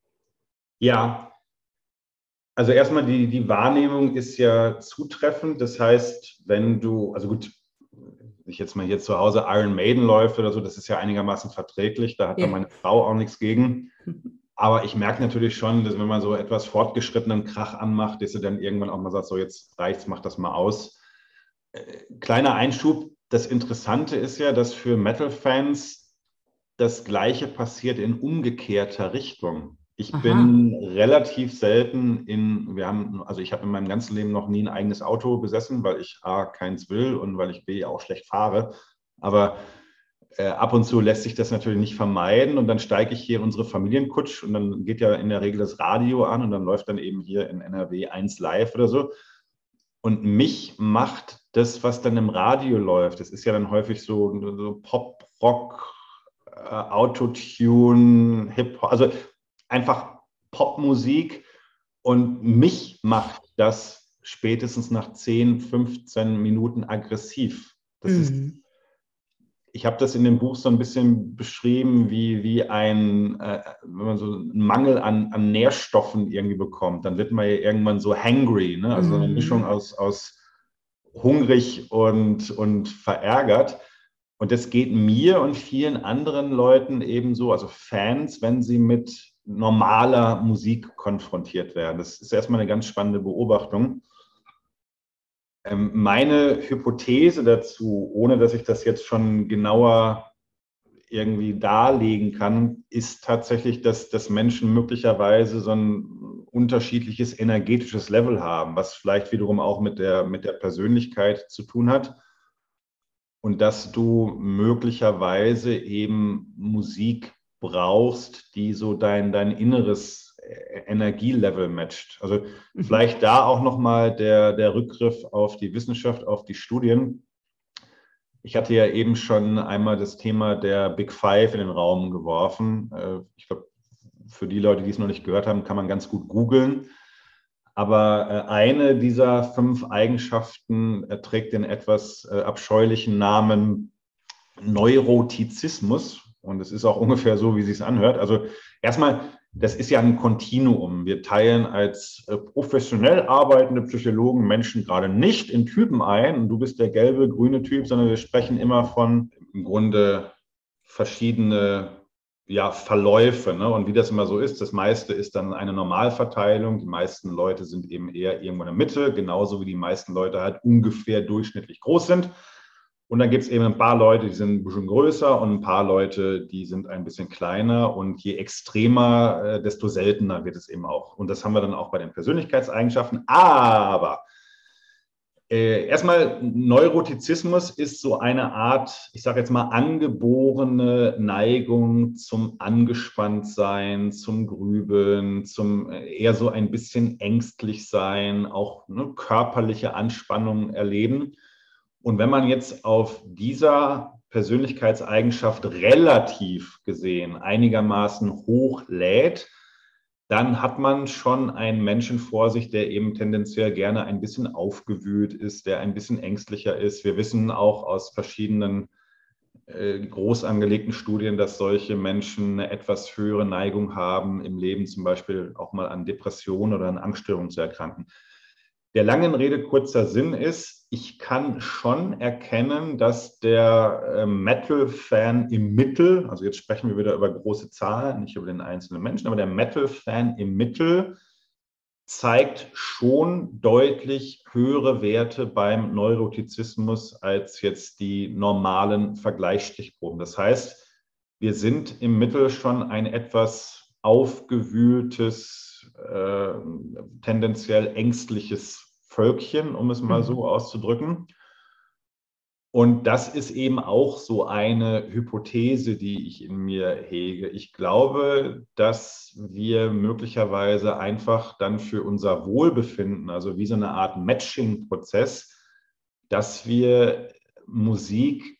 Ja, also erstmal die, die Wahrnehmung ist ja zutreffend. Das heißt, wenn du, also gut, ich jetzt mal hier zu Hause Iron Maiden läuft oder so, das ist ja einigermaßen verträglich. Da hat ja. meine Frau auch nichts gegen. Aber ich merke natürlich schon, dass wenn man so etwas fortgeschrittenen Krach anmacht, dass du dann irgendwann auch mal sagt, so jetzt reicht's, mach das mal aus. Äh, kleiner Einschub. Das Interessante ist ja, dass für Metal-Fans das Gleiche passiert in umgekehrter Richtung. Ich Aha. bin relativ selten in, wir haben, also ich habe in meinem ganzen Leben noch nie ein eigenes Auto besessen, weil ich A, keins will und weil ich B, auch schlecht fahre. Aber äh, ab und zu lässt sich das natürlich nicht vermeiden und dann steige ich hier in unsere Familienkutsch und dann geht ja in der Regel das Radio an und dann läuft dann eben hier in NRW 1 live oder so. Und mich macht das, was dann im Radio läuft, das ist ja dann häufig so, so Pop, Rock, äh, Autotune, Hip-Hop, also einfach Popmusik und mich macht das spätestens nach 10, 15 Minuten aggressiv. Das mhm. ist ich habe das in dem Buch so ein bisschen beschrieben, wie, wie ein, äh, wenn man so einen Mangel an, an Nährstoffen irgendwie bekommt, dann wird man ja irgendwann so hangry, ne? also mhm. eine Mischung aus, aus hungrig und, und verärgert. Und das geht mir und vielen anderen Leuten ebenso, also Fans, wenn sie mit normaler Musik konfrontiert werden. Das ist erstmal eine ganz spannende Beobachtung. Ähm, meine Hypothese dazu, ohne dass ich das jetzt schon genauer irgendwie darlegen kann, ist tatsächlich, dass, dass Menschen möglicherweise so ein unterschiedliches energetisches Level haben, was vielleicht wiederum auch mit der, mit der Persönlichkeit zu tun hat. Und dass du möglicherweise eben Musik brauchst, die so dein, dein inneres Energielevel matcht. Also mhm. vielleicht da auch nochmal der, der Rückgriff auf die Wissenschaft, auf die Studien. Ich hatte ja eben schon einmal das Thema der Big Five in den Raum geworfen. Äh, ich glaube, für die Leute, die es noch nicht gehört haben, kann man ganz gut googeln. Aber äh, eine dieser fünf Eigenschaften trägt den etwas äh, abscheulichen Namen Neurotizismus. Und es ist auch ungefähr so, wie es sich anhört. Also erstmal das ist ja ein Kontinuum. Wir teilen als äh, professionell arbeitende Psychologen Menschen gerade nicht in Typen ein. Und du bist der gelbe, grüne Typ, sondern wir sprechen immer von im Grunde verschiedene ja, Verläufe. Ne? Und wie das immer so ist, das meiste ist dann eine Normalverteilung. Die meisten Leute sind eben eher irgendwo in der Mitte, genauso wie die meisten Leute halt ungefähr durchschnittlich groß sind. Und dann gibt es eben ein paar Leute, die sind ein bisschen größer und ein paar Leute, die sind ein bisschen kleiner. Und je extremer, äh, desto seltener wird es eben auch. Und das haben wir dann auch bei den Persönlichkeitseigenschaften. Aber äh, erstmal, Neurotizismus ist so eine Art, ich sage jetzt mal, angeborene Neigung zum Angespanntsein, zum Grübeln, zum äh, eher so ein bisschen ängstlich sein, auch ne, körperliche Anspannung erleben. Und wenn man jetzt auf dieser Persönlichkeitseigenschaft relativ gesehen einigermaßen hoch lädt, dann hat man schon einen Menschen vor sich, der eben tendenziell gerne ein bisschen aufgewühlt ist, der ein bisschen ängstlicher ist. Wir wissen auch aus verschiedenen äh, groß angelegten Studien, dass solche Menschen eine etwas höhere Neigung haben, im Leben zum Beispiel auch mal an Depressionen oder an Angststörungen zu erkranken. Der langen Rede kurzer Sinn ist, ich kann schon erkennen, dass der äh, Metal-Fan im Mittel, also jetzt sprechen wir wieder über große Zahlen, nicht über den einzelnen Menschen, aber der Metal-Fan im Mittel zeigt schon deutlich höhere Werte beim Neurotizismus als jetzt die normalen Vergleichsstichproben. Das heißt, wir sind im Mittel schon ein etwas aufgewühltes, äh, tendenziell ängstliches Völkchen, um es mal mhm. so auszudrücken. Und das ist eben auch so eine Hypothese, die ich in mir hege. Ich glaube, dass wir möglicherweise einfach dann für unser Wohlbefinden, also wie so eine Art Matching-Prozess, dass wir Musik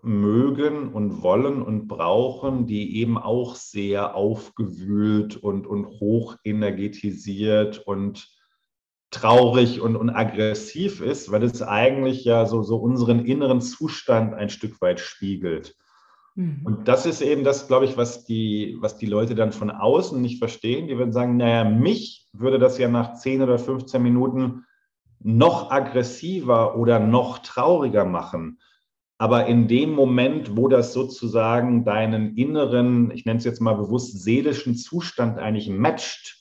mögen und wollen und brauchen, die eben auch sehr aufgewühlt und, und hoch energetisiert und traurig und, und aggressiv ist, weil es eigentlich ja so, so unseren inneren Zustand ein Stück weit spiegelt. Mhm. Und das ist eben das, glaube ich, was die, was die Leute dann von außen nicht verstehen. Die würden sagen, naja, mich würde das ja nach 10 oder 15 Minuten noch aggressiver oder noch trauriger machen. Aber in dem Moment, wo das sozusagen deinen inneren, ich nenne es jetzt mal bewusst, seelischen Zustand eigentlich matcht,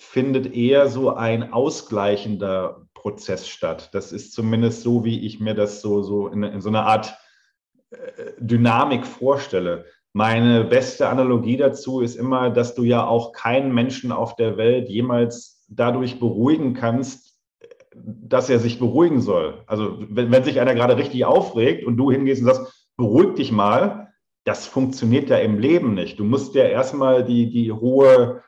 findet eher so ein ausgleichender Prozess statt. Das ist zumindest so, wie ich mir das so, so in, in so einer Art äh, Dynamik vorstelle. Meine beste Analogie dazu ist immer, dass du ja auch keinen Menschen auf der Welt jemals dadurch beruhigen kannst, dass er sich beruhigen soll. Also wenn, wenn sich einer gerade richtig aufregt und du hingehst und sagst, beruhig dich mal, das funktioniert ja im Leben nicht. Du musst ja erstmal die, die hohe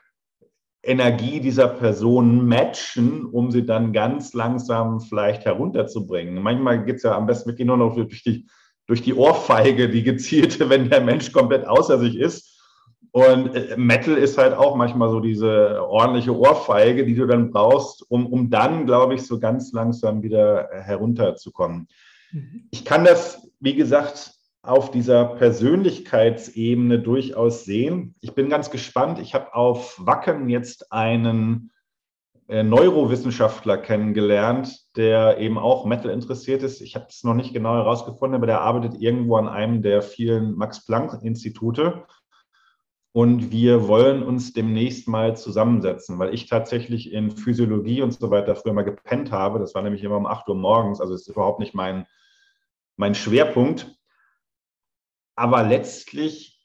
Energie dieser Person matchen, um sie dann ganz langsam vielleicht herunterzubringen. Manchmal geht es ja am besten wirklich nur noch durch die, durch die Ohrfeige, die gezielte, [LAUGHS] wenn der Mensch komplett außer sich ist. Und äh, Metal ist halt auch manchmal so diese ordentliche Ohrfeige, die du dann brauchst, um, um dann, glaube ich, so ganz langsam wieder herunterzukommen. Mhm. Ich kann das, wie gesagt, auf dieser Persönlichkeitsebene durchaus sehen. Ich bin ganz gespannt. Ich habe auf Wacken jetzt einen äh, Neurowissenschaftler kennengelernt, der eben auch Metal interessiert ist. Ich habe es noch nicht genau herausgefunden, aber der arbeitet irgendwo an einem der vielen Max-Planck-Institute. Und wir wollen uns demnächst mal zusammensetzen, weil ich tatsächlich in Physiologie und so weiter früher mal gepennt habe. Das war nämlich immer um 8 Uhr morgens, also ist überhaupt nicht mein, mein Schwerpunkt. Aber letztlich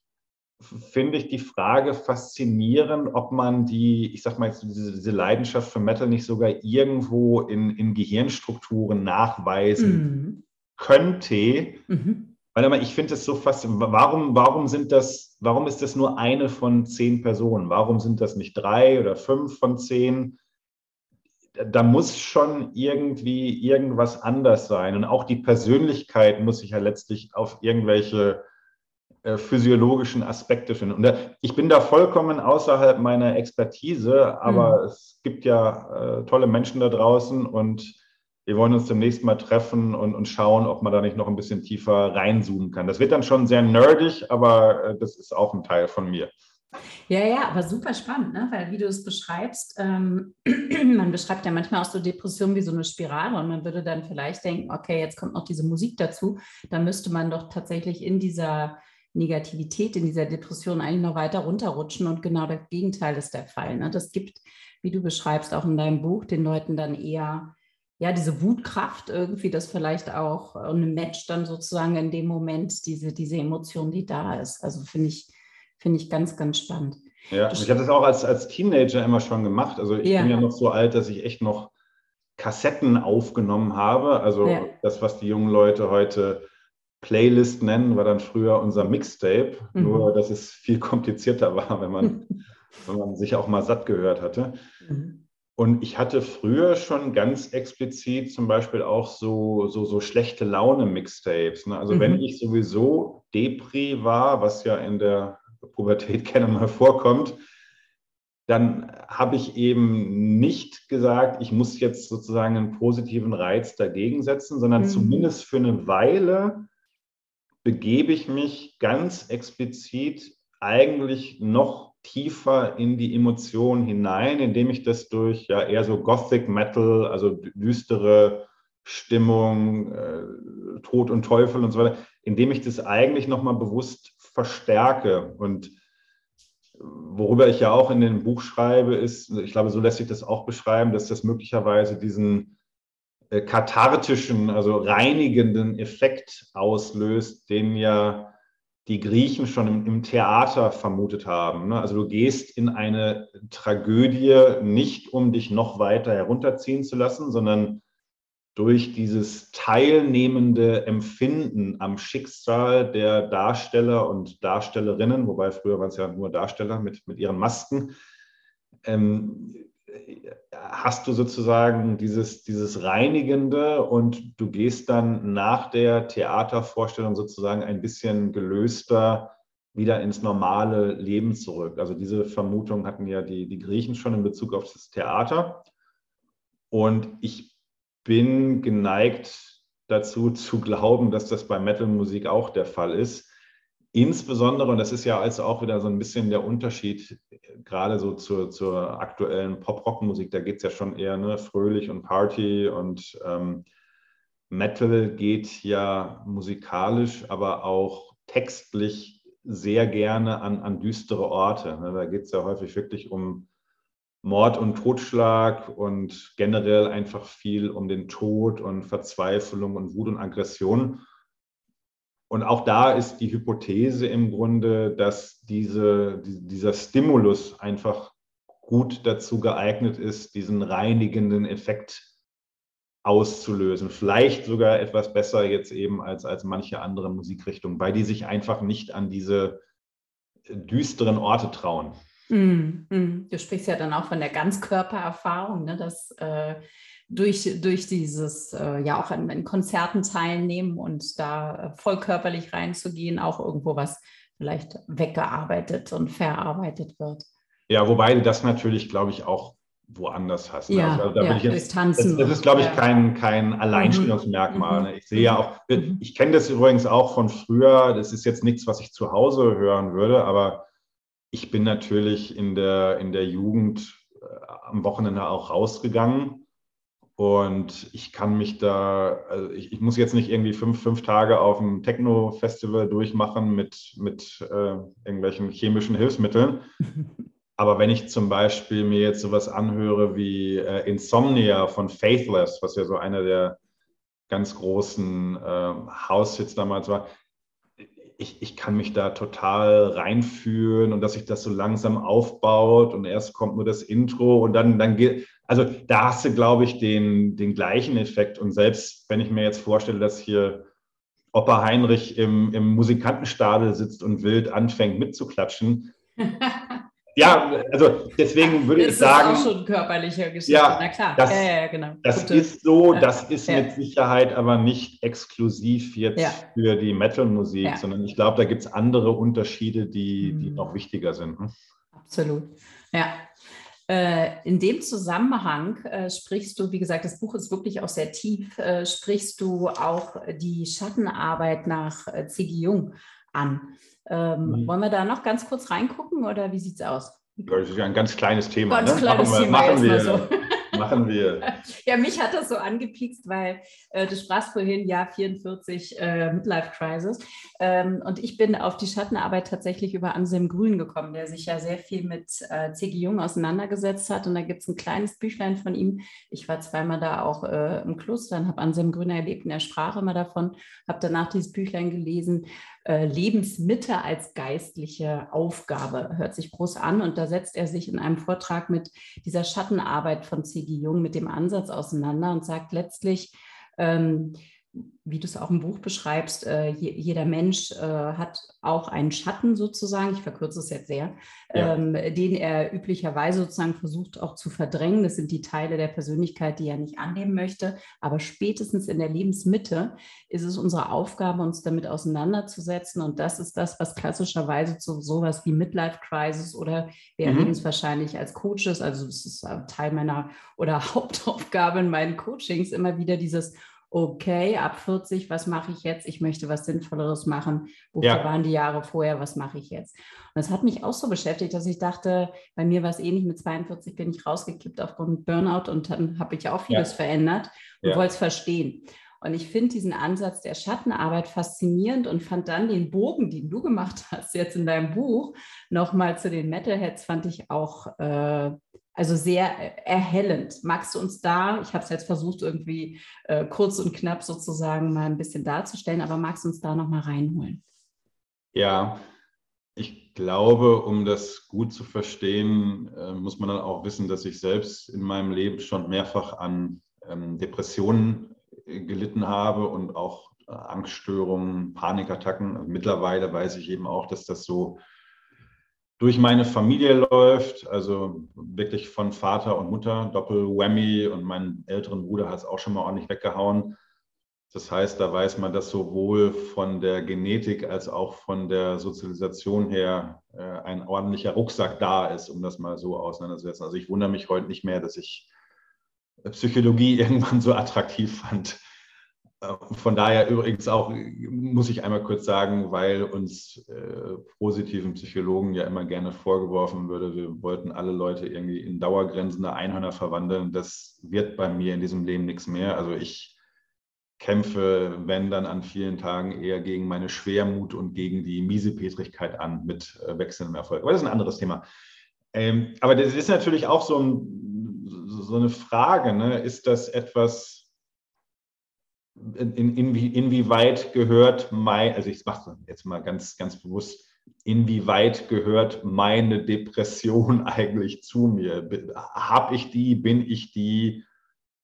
finde ich die Frage faszinierend, ob man die, ich sag mal jetzt diese, diese Leidenschaft für Metal nicht sogar irgendwo in, in Gehirnstrukturen nachweisen mhm. könnte. Mhm. Weil ich finde es so faszinierend. Warum, warum sind das, warum ist das nur eine von zehn Personen? Warum sind das nicht drei oder fünf von zehn? Da muss schon irgendwie irgendwas anders sein. Und auch die Persönlichkeit muss sich ja letztlich auf irgendwelche physiologischen Aspekte finden. Und da, ich bin da vollkommen außerhalb meiner Expertise, aber mhm. es gibt ja äh, tolle Menschen da draußen und wir wollen uns demnächst mal treffen und, und schauen, ob man da nicht noch ein bisschen tiefer reinzoomen kann. Das wird dann schon sehr nerdig, aber äh, das ist auch ein Teil von mir. Ja, ja, aber super spannend, ne? weil wie du es beschreibst, ähm, [CLEARS THROAT] man beschreibt ja manchmal auch so Depressionen wie so eine Spirale und man würde dann vielleicht denken, okay, jetzt kommt noch diese Musik dazu, dann müsste man doch tatsächlich in dieser Negativität, in dieser Depression eigentlich noch weiter runterrutschen. Und genau das Gegenteil ist der Fall. Ne? Das gibt, wie du beschreibst, auch in deinem Buch den Leuten dann eher ja, diese Wutkraft irgendwie, das vielleicht auch ein Match dann sozusagen in dem Moment, diese, diese Emotion, die da ist. Also finde ich, finde ich ganz, ganz spannend. Ja, ich habe das auch als, als Teenager immer schon gemacht. Also ich ja. bin ja noch so alt, dass ich echt noch Kassetten aufgenommen habe. Also ja. das, was die jungen Leute heute Playlist nennen, war dann früher unser Mixtape, mhm. nur dass es viel komplizierter war, wenn man, [LAUGHS] wenn man sich auch mal satt gehört hatte. Mhm. Und ich hatte früher schon ganz explizit zum Beispiel auch so, so, so schlechte Laune-Mixtapes. Ne? Also mhm. wenn ich sowieso Depri war, was ja in der Pubertät [LAUGHS] gerne mal vorkommt, dann habe ich eben nicht gesagt, ich muss jetzt sozusagen einen positiven Reiz dagegen setzen, sondern mhm. zumindest für eine Weile begebe ich mich ganz explizit eigentlich noch tiefer in die Emotionen hinein, indem ich das durch ja eher so Gothic Metal, also düstere Stimmung, äh, Tod und Teufel und so weiter, indem ich das eigentlich nochmal bewusst verstärke. Und worüber ich ja auch in dem Buch schreibe, ist, ich glaube, so lässt sich das auch beschreiben, dass das möglicherweise diesen kathartischen, also reinigenden Effekt auslöst, den ja die Griechen schon im, im Theater vermutet haben. Ne? Also du gehst in eine Tragödie nicht, um dich noch weiter herunterziehen zu lassen, sondern durch dieses teilnehmende Empfinden am Schicksal der Darsteller und Darstellerinnen, wobei früher waren es ja nur Darsteller mit, mit ihren Masken, ähm, hast du sozusagen dieses, dieses Reinigende und du gehst dann nach der Theatervorstellung sozusagen ein bisschen gelöster wieder ins normale Leben zurück. Also diese Vermutung hatten ja die, die Griechen schon in Bezug auf das Theater. Und ich bin geneigt dazu zu glauben, dass das bei Metal-Musik auch der Fall ist. Insbesondere, und das ist ja also auch wieder so ein bisschen der Unterschied, gerade so zur, zur aktuellen Pop-Rock-Musik, da geht es ja schon eher ne, fröhlich und Party und ähm, Metal geht ja musikalisch, aber auch textlich sehr gerne an, an düstere Orte. Ne? Da geht es ja häufig wirklich um Mord und Totschlag und generell einfach viel um den Tod und Verzweiflung und Wut und Aggression. Und auch da ist die Hypothese im Grunde, dass diese, dieser Stimulus einfach gut dazu geeignet ist, diesen reinigenden Effekt auszulösen. Vielleicht sogar etwas besser jetzt eben als, als manche andere Musikrichtungen, weil die sich einfach nicht an diese düsteren Orte trauen. Mm, mm. Du sprichst ja dann auch von der Ganzkörpererfahrung, ne? dass äh, durch, durch dieses, äh, ja auch an, Konzerten teilnehmen und da äh, vollkörperlich reinzugehen, auch irgendwo was vielleicht weggearbeitet und verarbeitet wird. Ja, wobei du das natürlich, glaube ich, auch woanders hast. Ne? Ja, also, da ja, jetzt, Tanzen. Das, das, ist, glaube ich, kein, kein Alleinstellungsmerkmal. Mhm. Ich sehe ja auch, mhm. ich kenne das übrigens auch von früher. Das ist jetzt nichts, was ich zu Hause hören würde, aber ich bin natürlich in der, in der Jugend äh, am Wochenende auch rausgegangen. Und ich kann mich da, also ich, ich, muss jetzt nicht irgendwie fünf, fünf Tage auf dem Techno-Festival durchmachen mit, mit äh, irgendwelchen chemischen Hilfsmitteln. [LAUGHS] Aber wenn ich zum Beispiel mir jetzt sowas anhöre wie äh, Insomnia von Faithless, was ja so einer der ganz großen äh, House-Hits damals war, ich, ich kann mich da total reinfühlen und dass sich das so langsam aufbaut und erst kommt nur das Intro und dann, dann geht, also da hast du, glaube ich, den, den gleichen Effekt und selbst wenn ich mir jetzt vorstelle, dass hier Opa Heinrich im, im Musikantenstadel sitzt und wild anfängt mitzuklatschen, [LAUGHS] Ja, also deswegen würde ich sagen. Das ist auch schon körperliche Geschichte. Ja, Na klar. Das, ja, ja, genau. das Gute. ist so, das ist ja. mit Sicherheit aber nicht exklusiv jetzt ja. für die Metal-Musik, sondern ich glaube, da gibt es andere Unterschiede, die, die noch wichtiger sind. Hm? Absolut. Ja. Äh, in dem Zusammenhang äh, sprichst du, wie gesagt, das Buch ist wirklich auch sehr tief, äh, sprichst du auch die Schattenarbeit nach Ziggy Jung an. Ähm, mhm. Wollen wir da noch ganz kurz reingucken oder wie sieht es aus? Das ist ja ein ganz kleines Thema. Ganz ne? kleines machen wir, Thema. Machen wir, so. [LAUGHS] machen wir. [LAUGHS] ja, mich hat das so angepiekst, weil äh, du sprachst vorhin Jahr 44 äh, Midlife Crisis. Ähm, und ich bin auf die Schattenarbeit tatsächlich über Anselm Grün gekommen, der sich ja sehr viel mit äh, C.G. Jung auseinandergesetzt hat. Und da gibt es ein kleines Büchlein von ihm. Ich war zweimal da auch äh, im Kloster und habe Anselm Grün erlebt und er sprach immer davon, habe danach dieses Büchlein gelesen äh, Lebensmitte als geistliche Aufgabe. Hört sich groß an und da setzt er sich in einem Vortrag mit dieser Schattenarbeit von C.G. Jung, mit dem Ansatz auseinander und sagt letztlich, ähm, wie du es auch im Buch beschreibst, äh, jeder Mensch äh, hat auch einen Schatten sozusagen, ich verkürze es jetzt sehr, ja. ähm, den er üblicherweise sozusagen versucht auch zu verdrängen. Das sind die Teile der Persönlichkeit, die er nicht annehmen möchte. Aber spätestens in der Lebensmitte ist es unsere Aufgabe, uns damit auseinanderzusetzen. Und das ist das, was klassischerweise zu sowas wie Midlife Crisis oder wir mhm. erleben es wahrscheinlich als Coaches, also es ist Teil meiner oder [LAUGHS] Hauptaufgabe in meinen Coachings, immer wieder dieses okay, ab 40, was mache ich jetzt? Ich möchte was Sinnvolleres machen. Wofür ja. waren die Jahre vorher? Was mache ich jetzt? Und das hat mich auch so beschäftigt, dass ich dachte, bei mir war es ähnlich. Mit 42 bin ich rausgekippt aufgrund Burnout und dann habe ich auch vieles ja. verändert und ja. wollte es verstehen. Und ich finde diesen Ansatz der Schattenarbeit faszinierend und fand dann den Bogen, den du gemacht hast jetzt in deinem Buch, nochmal zu den Metalheads, fand ich auch äh, also sehr erhellend. Magst du uns da, ich habe es jetzt versucht, irgendwie äh, kurz und knapp sozusagen mal ein bisschen darzustellen, aber magst du uns da nochmal reinholen? Ja, ich glaube, um das gut zu verstehen, äh, muss man dann auch wissen, dass ich selbst in meinem Leben schon mehrfach an ähm, Depressionen äh, gelitten habe und auch äh, Angststörungen, Panikattacken. Also mittlerweile weiß ich eben auch, dass das so durch meine Familie läuft, also wirklich von Vater und Mutter, Doppel-Whammy und meinen älteren Bruder hat es auch schon mal ordentlich weggehauen. Das heißt, da weiß man, dass sowohl von der Genetik als auch von der Sozialisation her äh, ein ordentlicher Rucksack da ist, um das mal so auseinanderzusetzen. Also ich wundere mich heute nicht mehr, dass ich Psychologie [LAUGHS] irgendwann so attraktiv fand. Von daher übrigens auch, muss ich einmal kurz sagen, weil uns äh, positiven Psychologen ja immer gerne vorgeworfen würde, wir wollten alle Leute irgendwie in dauergrenzende Einhörner verwandeln. Das wird bei mir in diesem Leben nichts mehr. Also ich kämpfe, wenn dann an vielen Tagen eher gegen meine Schwermut und gegen die Miesepetrigkeit an mit äh, wechselndem Erfolg. Aber das ist ein anderes Thema. Ähm, aber das ist natürlich auch so, ein, so eine Frage. Ne? Ist das etwas, in, in, inwieweit gehört mein, also ich mache jetzt mal ganz, ganz bewusst, inwieweit gehört meine Depression [LAUGHS] eigentlich zu mir? Habe ich die, bin ich die,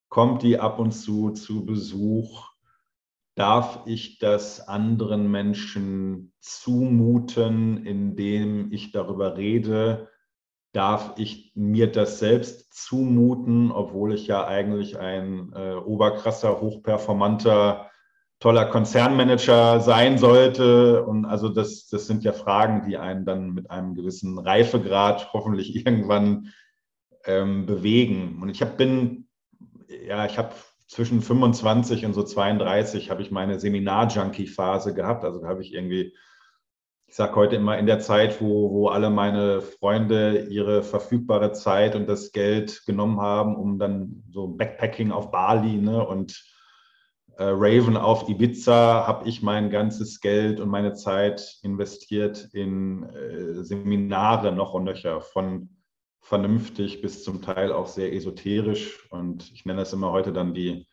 kommt die ab und zu zu Besuch? Darf ich das anderen Menschen zumuten, indem ich darüber rede? Darf ich mir das selbst zumuten, obwohl ich ja eigentlich ein äh, oberkrasser, hochperformanter toller Konzernmanager sein sollte. Und also das, das sind ja Fragen, die einen dann mit einem gewissen Reifegrad hoffentlich [LAUGHS] irgendwann ähm, bewegen. Und ich hab, bin, ja, ich habe zwischen 25 und so 32 habe ich meine Seminar-Junkie-Phase gehabt. Also da habe ich irgendwie, ich sage heute immer in der Zeit, wo, wo alle meine Freunde ihre verfügbare Zeit und das Geld genommen haben, um dann so Backpacking auf Bali ne, und äh, Raven auf Ibiza, habe ich mein ganzes Geld und meine Zeit investiert in äh, Seminare noch und nöcher von vernünftig bis zum Teil auch sehr esoterisch. Und ich nenne das immer heute dann die,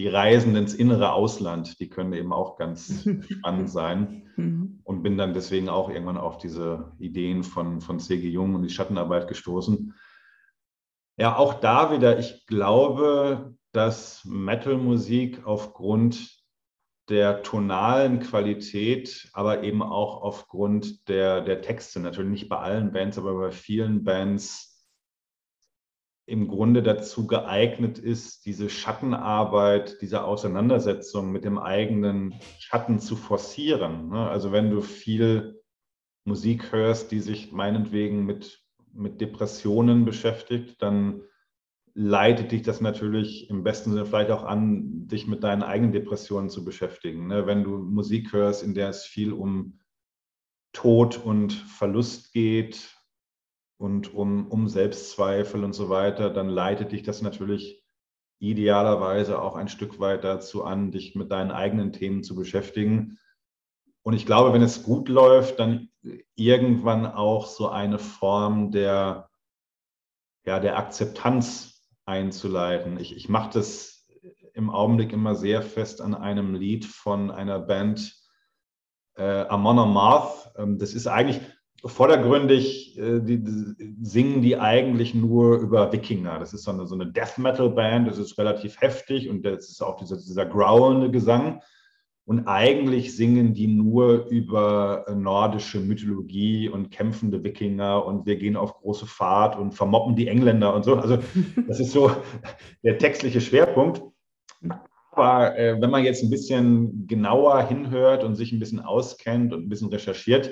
die Reisen ins innere Ausland. Die können eben auch ganz [LAUGHS] spannend sein. Mhm. Und bin dann deswegen auch irgendwann auf diese Ideen von, von C.G. Jung und die Schattenarbeit gestoßen. Ja, auch da wieder, ich glaube, dass Metal-Musik aufgrund der tonalen Qualität, aber eben auch aufgrund der, der Texte, natürlich nicht bei allen Bands, aber bei vielen Bands im Grunde dazu geeignet ist, diese Schattenarbeit, diese Auseinandersetzung mit dem eigenen Schatten zu forcieren. Ne? Also wenn du viel Musik hörst, die sich meinetwegen mit, mit Depressionen beschäftigt, dann leitet dich das natürlich im besten Sinne vielleicht auch an, dich mit deinen eigenen Depressionen zu beschäftigen. Ne? Wenn du Musik hörst, in der es viel um Tod und Verlust geht und um, um Selbstzweifel und so weiter, dann leitet dich das natürlich idealerweise auch ein Stück weit dazu an, dich mit deinen eigenen Themen zu beschäftigen. Und ich glaube, wenn es gut läuft, dann irgendwann auch so eine Form der, ja, der Akzeptanz einzuleiten. Ich, ich mache das im Augenblick immer sehr fest an einem Lied von einer Band, äh, Amon Amarth. Ähm, das ist eigentlich vordergründig, äh, die, die, singen die eigentlich nur über Wikinger. Das ist so eine, so eine Death Metal Band, das ist relativ heftig und das ist auch dieser, dieser growlende Gesang. Und eigentlich singen die nur über äh, nordische Mythologie und kämpfende Wikinger und wir gehen auf große Fahrt und vermoppen die Engländer und so. Also [LAUGHS] das ist so der textliche Schwerpunkt. Aber äh, wenn man jetzt ein bisschen genauer hinhört und sich ein bisschen auskennt und ein bisschen recherchiert,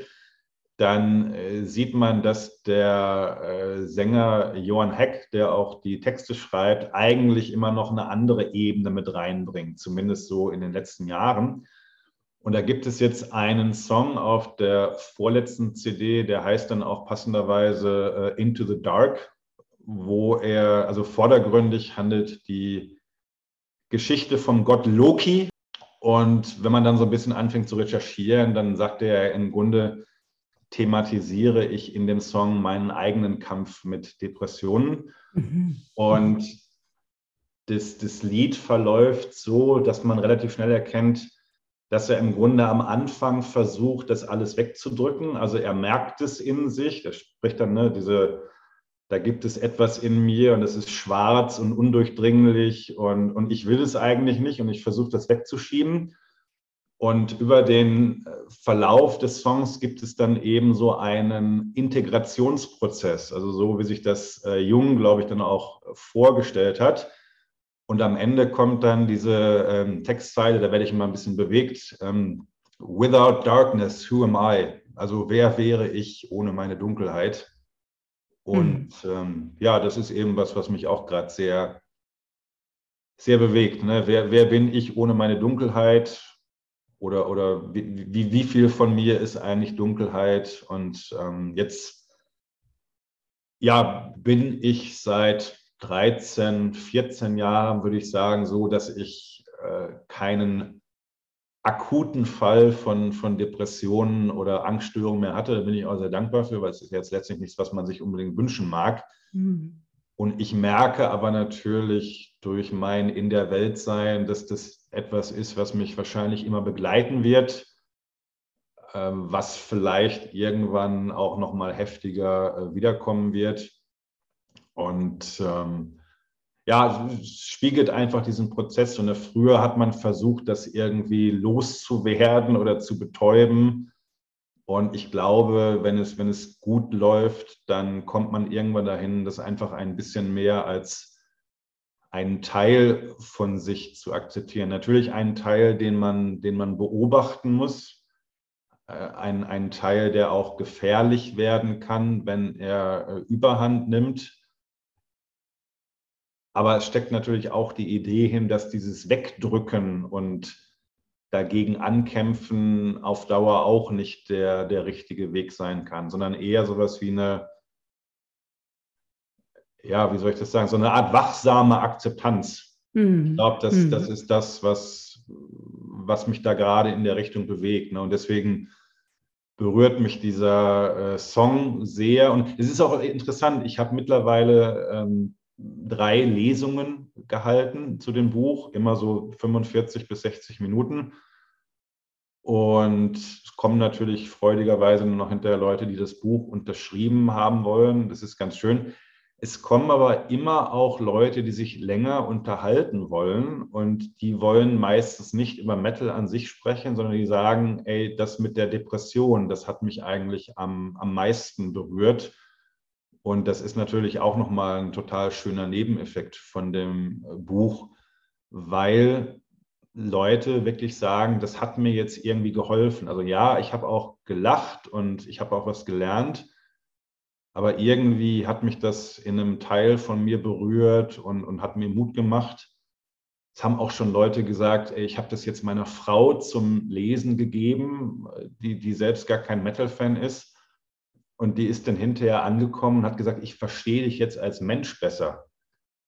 dann äh, sieht man, dass der äh, Sänger Johann Heck, der auch die Texte schreibt, eigentlich immer noch eine andere Ebene mit reinbringt, zumindest so in den letzten Jahren. Und da gibt es jetzt einen Song auf der vorletzten CD, der heißt dann auch passenderweise uh, Into the Dark, wo er, also vordergründig handelt die Geschichte vom Gott Loki. Und wenn man dann so ein bisschen anfängt zu recherchieren, dann sagt er im Grunde, thematisiere ich in dem Song meinen eigenen Kampf mit Depressionen. Mhm. Und das, das Lied verläuft so, dass man relativ schnell erkennt, dass er im Grunde am Anfang versucht, das alles wegzudrücken. Also er merkt es in sich. Er spricht dann, ne, diese, da gibt es etwas in mir und es ist schwarz und undurchdringlich und, und ich will es eigentlich nicht und ich versuche das wegzuschieben. Und über den äh, Verlauf des Songs gibt es dann eben so einen Integrationsprozess, also so wie sich das äh, Jung, glaube ich, dann auch vorgestellt hat. Und am Ende kommt dann diese ähm, Textzeile, da werde ich immer ein bisschen bewegt. Ähm, Without darkness, who am I? Also wer wäre ich ohne meine Dunkelheit? Und mhm. ähm, ja, das ist eben was, was mich auch gerade sehr, sehr bewegt. Ne? Wer, wer bin ich ohne meine Dunkelheit? Oder, oder wie, wie, wie viel von mir ist eigentlich Dunkelheit? Und ähm, jetzt ja, bin ich seit 13, 14 Jahren, würde ich sagen, so, dass ich äh, keinen akuten Fall von, von Depressionen oder Angststörungen mehr hatte. Da bin ich auch sehr dankbar für, weil es ist jetzt letztlich nichts, was man sich unbedingt wünschen mag. Mhm. Und ich merke aber natürlich durch mein In der Welt sein, dass das etwas ist, was mich wahrscheinlich immer begleiten wird, ähm, was vielleicht irgendwann auch noch mal heftiger äh, wiederkommen wird. Und ähm, ja, es spiegelt einfach diesen Prozess. Und früher hat man versucht, das irgendwie loszuwerden oder zu betäuben. Und ich glaube, wenn es, wenn es gut läuft, dann kommt man irgendwann dahin, das einfach ein bisschen mehr als, einen Teil von sich zu akzeptieren. Natürlich einen Teil, den man, den man beobachten muss, äh, ein, ein Teil, der auch gefährlich werden kann, wenn er äh, Überhand nimmt. Aber es steckt natürlich auch die Idee hin, dass dieses Wegdrücken und dagegen ankämpfen auf Dauer auch nicht der, der richtige Weg sein kann, sondern eher sowas wie eine, ja, wie soll ich das sagen, so eine Art wachsame Akzeptanz. Mhm. Ich glaube, das, mhm. das ist das, was, was mich da gerade in der Richtung bewegt. Ne? Und deswegen berührt mich dieser äh, Song sehr. Und es ist auch interessant, ich habe mittlerweile ähm, drei Lesungen gehalten zu dem Buch, immer so 45 bis 60 Minuten. Und es kommen natürlich freudigerweise nur noch hinterher Leute, die das Buch unterschrieben haben wollen. Das ist ganz schön. Es kommen aber immer auch Leute, die sich länger unterhalten wollen und die wollen meistens nicht über Metal an sich sprechen, sondern die sagen, ey, das mit der Depression, das hat mich eigentlich am, am meisten berührt. Und das ist natürlich auch nochmal ein total schöner Nebeneffekt von dem äh, Buch, weil Leute wirklich sagen, das hat mir jetzt irgendwie geholfen. Also ja, ich habe auch gelacht und ich habe auch was gelernt aber irgendwie hat mich das in einem Teil von mir berührt und, und hat mir Mut gemacht. Es haben auch schon Leute gesagt, ey, ich habe das jetzt meiner Frau zum Lesen gegeben, die, die selbst gar kein Metal-Fan ist. Und die ist dann hinterher angekommen und hat gesagt, ich verstehe dich jetzt als Mensch besser.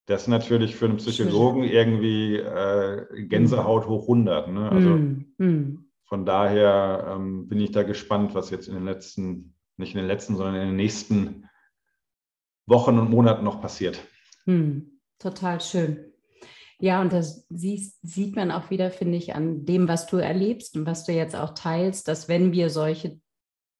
Das ist natürlich für einen Psychologen irgendwie äh, Gänsehaut hoch 100. Ne? Also mm, von daher ähm, bin ich da gespannt, was jetzt in den letzten nicht in den letzten, sondern in den nächsten Wochen und Monaten noch passiert. Hm, total schön. Ja, und das sieht man auch wieder, finde ich, an dem, was du erlebst und was du jetzt auch teilst, dass wenn wir solche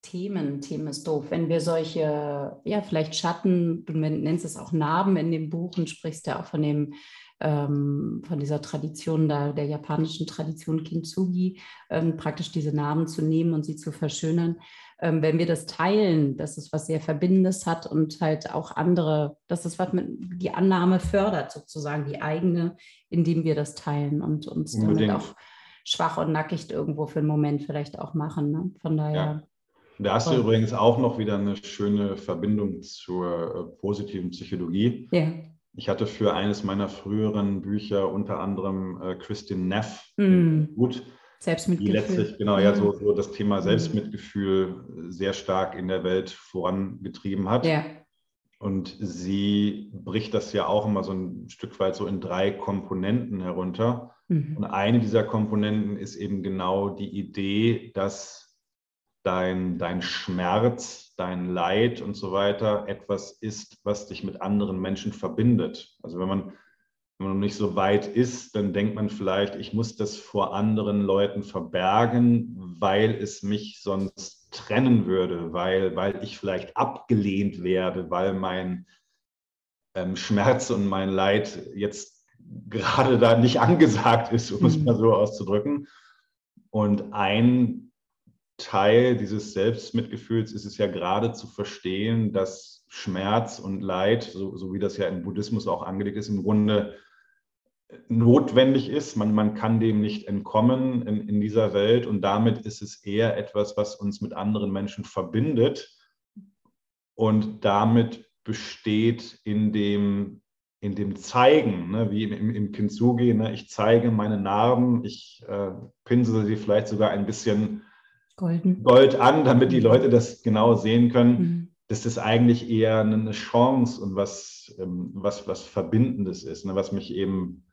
Themen, Themen ist doof, wenn wir solche, ja, vielleicht Schatten, du nennst es auch Narben in dem Buch und sprichst ja auch von dem, ähm, von dieser Tradition da, der japanischen Tradition Kintsugi, ähm, praktisch diese Narben zu nehmen und sie zu verschönern ähm, wenn wir das teilen, dass es was sehr Verbindendes hat und halt auch andere, dass es was mit die Annahme fördert, sozusagen die eigene, indem wir das teilen und uns Unbedingt. damit auch schwach und nackig irgendwo für einen Moment vielleicht auch machen. Ne? Von daher. Ja. Da hast du übrigens auch noch wieder eine schöne Verbindung zur äh, positiven Psychologie. Ja. Ich hatte für eines meiner früheren Bücher unter anderem äh, Christine Neff mm. gut Selbstmitgefühl. Die letztlich, genau, ja, so, so das Thema. Selbstmitgefühl sehr stark in der Welt vorangetrieben hat. Ja. Und sie bricht das ja auch immer so ein Stück weit so in drei Komponenten herunter. Mhm. Und eine dieser Komponenten ist eben genau die Idee, dass dein, dein Schmerz, dein Leid und so weiter etwas ist, was dich mit anderen Menschen verbindet. Also wenn man wenn man noch nicht so weit ist, dann denkt man vielleicht, ich muss das vor anderen Leuten verbergen, weil es mich sonst trennen würde, weil, weil ich vielleicht abgelehnt werde, weil mein ähm, Schmerz und mein Leid jetzt gerade da nicht [LAUGHS] angesagt ist, um es mhm. mal so auszudrücken. Und ein Teil dieses Selbstmitgefühls ist es ja gerade zu verstehen, dass Schmerz und Leid, so, so wie das ja im Buddhismus auch angelegt ist, im Grunde notwendig ist. Man, man kann dem nicht entkommen in, in dieser Welt und damit ist es eher etwas, was uns mit anderen Menschen verbindet und damit besteht in dem, in dem Zeigen, ne, wie im, im Kintsugi, ne, ich zeige meine Narben, ich äh, pinsele sie vielleicht sogar ein bisschen Golden. Gold an, damit die Leute das genau sehen können. Mhm. Das ist eigentlich eher eine Chance und was, ähm, was, was Verbindendes ist, ne, was mich eben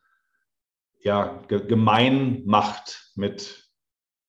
ja, gemein macht mit,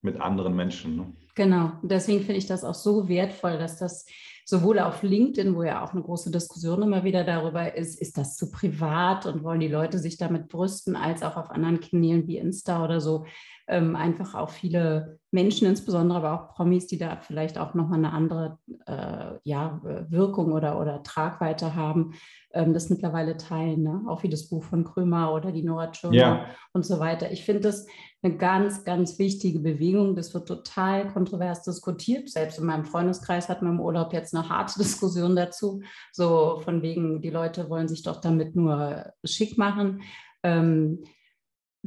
mit anderen Menschen. Ne? Genau, deswegen finde ich das auch so wertvoll, dass das sowohl auf LinkedIn, wo ja auch eine große Diskussion immer wieder darüber ist, ist das zu privat und wollen die Leute sich damit brüsten, als auch auf anderen Kanälen wie Insta oder so, ähm, einfach auch viele Menschen, insbesondere aber auch Promis, die da vielleicht auch nochmal eine andere äh, ja, Wirkung oder, oder Tragweite haben, ähm, das mittlerweile teilen. Ne? Auch wie das Buch von Krömer oder die Nora Tschirner ja. und so weiter. Ich finde das eine ganz, ganz wichtige Bewegung. Das wird total kontrovers diskutiert. Selbst in meinem Freundeskreis hat man im Urlaub jetzt eine harte [LAUGHS] Diskussion dazu. So von wegen, die Leute wollen sich doch damit nur schick machen. Ähm,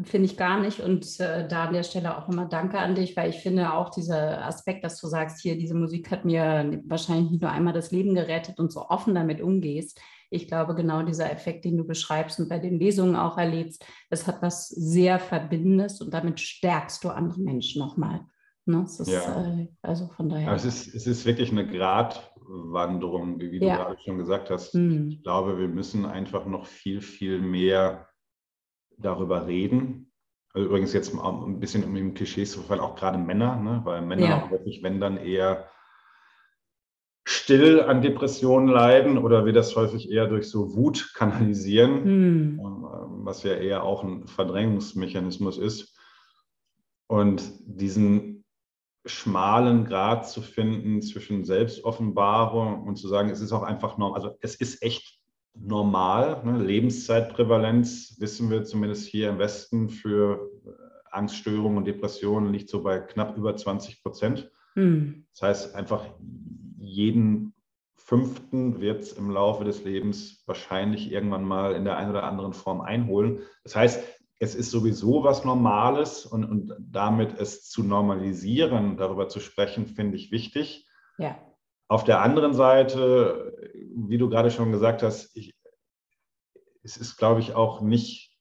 finde ich gar nicht. Und äh, da an der Stelle auch immer Danke an dich, weil ich finde auch dieser Aspekt, dass du sagst, hier, diese Musik hat mir wahrscheinlich nicht nur einmal das Leben gerettet und so offen damit umgehst. Ich glaube, genau dieser Effekt, den du beschreibst und bei den Lesungen auch erlebst, das hat was sehr Verbindendes und damit stärkst du andere Menschen nochmal. Ne? Ist, ja. äh, also von daher. es, ist, es ist wirklich eine Gratwanderung, wie, wie ja. du gerade schon gesagt hast. Hm. Ich glaube, wir müssen einfach noch viel, viel mehr darüber reden. Also übrigens jetzt ein bisschen um im Klischees zu fallen, auch gerade Männer, ne? weil Männer ja. wirklich, wenn dann eher still an Depressionen leiden oder wir das häufig eher durch so Wut kanalisieren, hm. Ähm, was ja eher auch ein Verdrängungsmechanismus ist. Und diesen schmalen Grad zu finden zwischen Selbstoffenbarung und zu sagen, es ist auch einfach normal, also es ist echt normal. Ne? Lebenszeitprävalenz wissen wir zumindest hier im Westen für äh, Angststörungen und Depressionen liegt so bei knapp über 20 Prozent. Hm. Das heißt, einfach jeden fünften wird es im Laufe des Lebens wahrscheinlich irgendwann mal in der einen oder anderen Form einholen. Das heißt, es ist sowieso was Normales und, und damit es zu normalisieren, darüber zu sprechen, finde ich wichtig. Ja. Auf der anderen Seite, wie du gerade schon gesagt hast, ich, es ist, glaube ich, auch nicht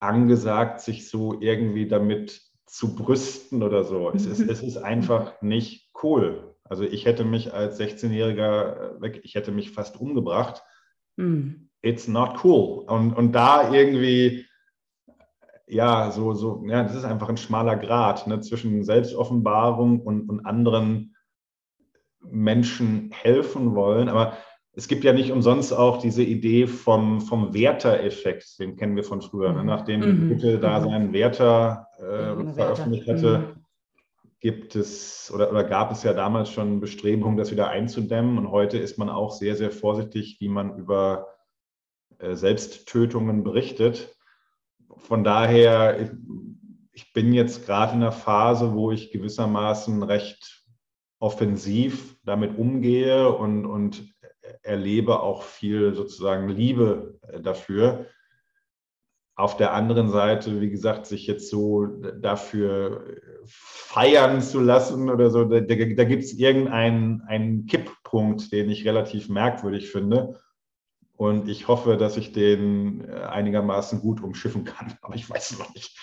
angesagt, sich so irgendwie damit zu brüsten oder so. Es ist, es ist einfach nicht cool. Also ich hätte mich als 16-Jähriger weg, ich hätte mich fast umgebracht. Mm. It's not cool. Und, und da irgendwie, ja, so, so, ja, das ist einfach ein schmaler Grad ne, zwischen Selbstoffenbarung und, und anderen Menschen helfen wollen. Aber es gibt ja nicht umsonst auch diese Idee vom, vom Werther-Effekt, den kennen wir von früher. Ne? Mhm. Nachdem mhm. Goethe da mhm. seinen Werther äh, veröffentlicht hatte, mhm. gibt es oder, oder gab es ja damals schon Bestrebungen, das wieder einzudämmen. Und heute ist man auch sehr, sehr vorsichtig, wie man über äh, Selbsttötungen berichtet. Von daher, ich, ich bin jetzt gerade in einer Phase, wo ich gewissermaßen recht offensiv damit umgehe und, und erlebe auch viel sozusagen Liebe äh, dafür. Auf der anderen Seite, wie gesagt, sich jetzt so dafür feiern zu lassen oder so, da, da, da gibt es irgendeinen einen Kipppunkt, den ich relativ merkwürdig finde. Und ich hoffe, dass ich den äh, einigermaßen gut umschiffen kann, [LAUGHS] aber ich weiß es noch nicht.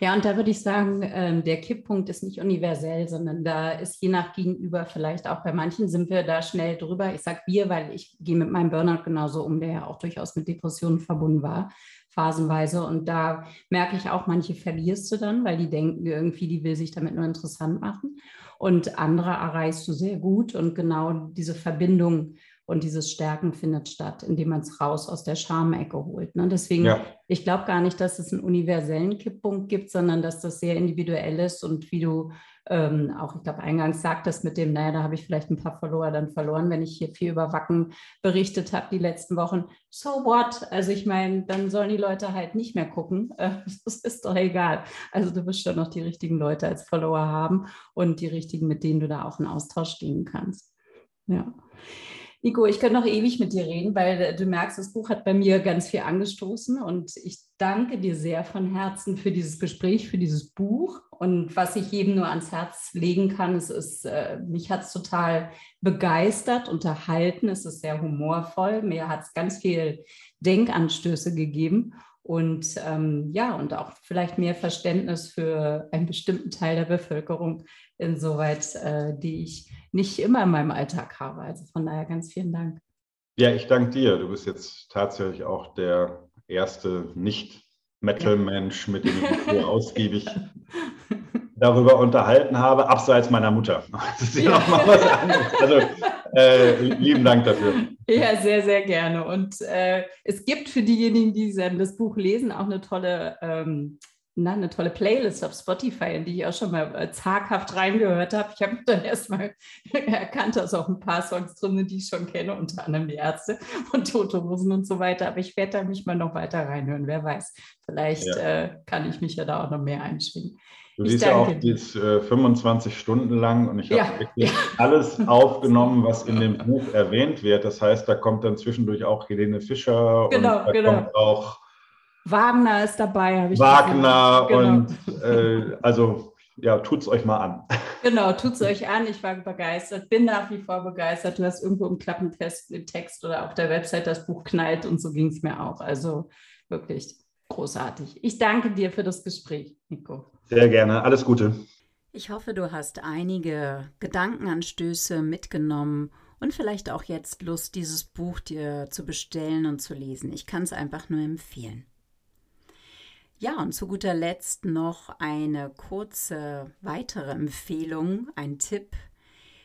Ja, und da würde ich sagen, ähm, der Kipppunkt ist nicht universell, sondern da ist je nach Gegenüber vielleicht auch bei manchen sind wir da schnell drüber. Ich sage wir, weil ich gehe mit meinem Burnout genauso um, der ja auch durchaus mit Depressionen verbunden war, phasenweise. Und da merke ich auch, manche verlierst du dann, weil die denken irgendwie, die will sich damit nur interessant machen. Und andere erreichst du sehr gut und genau diese Verbindung und dieses Stärken findet statt, indem man es raus aus der Schamecke holt. Ne? Deswegen, ja. ich glaube gar nicht, dass es einen universellen Kipppunkt gibt, sondern dass das sehr individuell ist und wie du ähm, auch, ich glaube, eingangs sagtest mit dem, naja, da habe ich vielleicht ein paar Follower dann verloren, wenn ich hier viel über Wacken berichtet habe die letzten Wochen. So what? Also ich meine, dann sollen die Leute halt nicht mehr gucken. Äh, [LAUGHS] das ist doch egal. Also du wirst schon noch die richtigen Leute als Follower haben und die richtigen, mit denen du da auch in Austausch stehen kannst. Ja. Nico, ich könnte noch ewig mit dir reden, weil äh, du merkst, das Buch hat bei mir ganz viel angestoßen und ich danke dir sehr von Herzen für dieses Gespräch, für dieses Buch. Und was ich jedem nur ans Herz legen kann, es ist, äh, mich hat es total begeistert, unterhalten, es ist sehr humorvoll, mir hat es ganz viel Denkanstöße gegeben. Und ähm, ja, und auch vielleicht mehr Verständnis für einen bestimmten Teil der Bevölkerung, insoweit, äh, die ich nicht immer in meinem Alltag habe. Also von daher ganz vielen Dank. Ja, ich danke dir. Du bist jetzt tatsächlich auch der erste Nicht-Metal-Mensch, mit dem ich mich so [LAUGHS] ausgiebig darüber unterhalten habe, abseits meiner Mutter. [LAUGHS] Das ist ja, ja. nochmal was anderes. Also äh, lieben Dank dafür. Ja, sehr, sehr gerne. Und äh, es gibt für diejenigen, die das Buch lesen, auch eine tolle, ähm, na, eine tolle Playlist auf Spotify, in die ich auch schon mal äh, zaghaft reingehört habe. Ich habe dann erstmal [LAUGHS] erkannt, dass auch ein paar Songs drin sind, die ich schon kenne, unter anderem die Ärzte und Tote Hosen und so weiter. Aber ich werde da mich mal noch weiter reinhören. Wer weiß, vielleicht ja. äh, kann ich mich ja da auch noch mehr einschwingen. Du ich siehst ja auch, die ist äh, 25 Stunden lang und ich habe ja. wirklich alles aufgenommen, was in dem [LAUGHS] Buch erwähnt wird. Das heißt, da kommt dann zwischendurch auch Helene Fischer genau, und da genau. kommt auch Wagner ist dabei, habe ich Wagner genau. und äh, also ja, tut es euch mal an. [LAUGHS] Genau, tut es euch an. Ich war begeistert, bin nach wie vor begeistert. Du hast irgendwo im Klappentest im Text oder auf der Website das Buch knallt und so ging es mir auch. Also wirklich großartig. Ich danke dir für das Gespräch, Nico. Sehr gerne. Alles Gute. Ich hoffe, du hast einige Gedankenanstöße mitgenommen und vielleicht auch jetzt Lust, dieses Buch dir zu bestellen und zu lesen. Ich kann es einfach nur empfehlen. Ja, und zu guter Letzt noch eine kurze weitere Empfehlung, ein Tipp.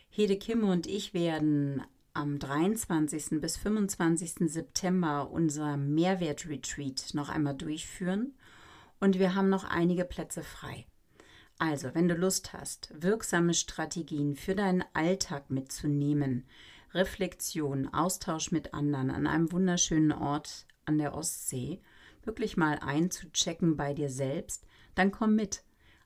Hede Kimme und ich werden am 23. bis 25. September unser Mehrwert-Retreat noch einmal durchführen und wir haben noch einige Plätze frei. Also, wenn du Lust hast, wirksame Strategien für deinen Alltag mitzunehmen, Reflexion, Austausch mit anderen an einem wunderschönen Ort an der Ostsee, wirklich mal einzuchecken bei dir selbst, dann komm mit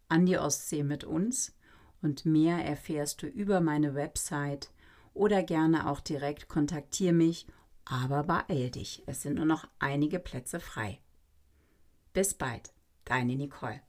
an die Ostsee mit uns und mehr erfährst du über meine Website oder gerne auch direkt kontaktiere mich, aber beeil dich, es sind nur noch einige Plätze frei. Bis bald, deine Nicole.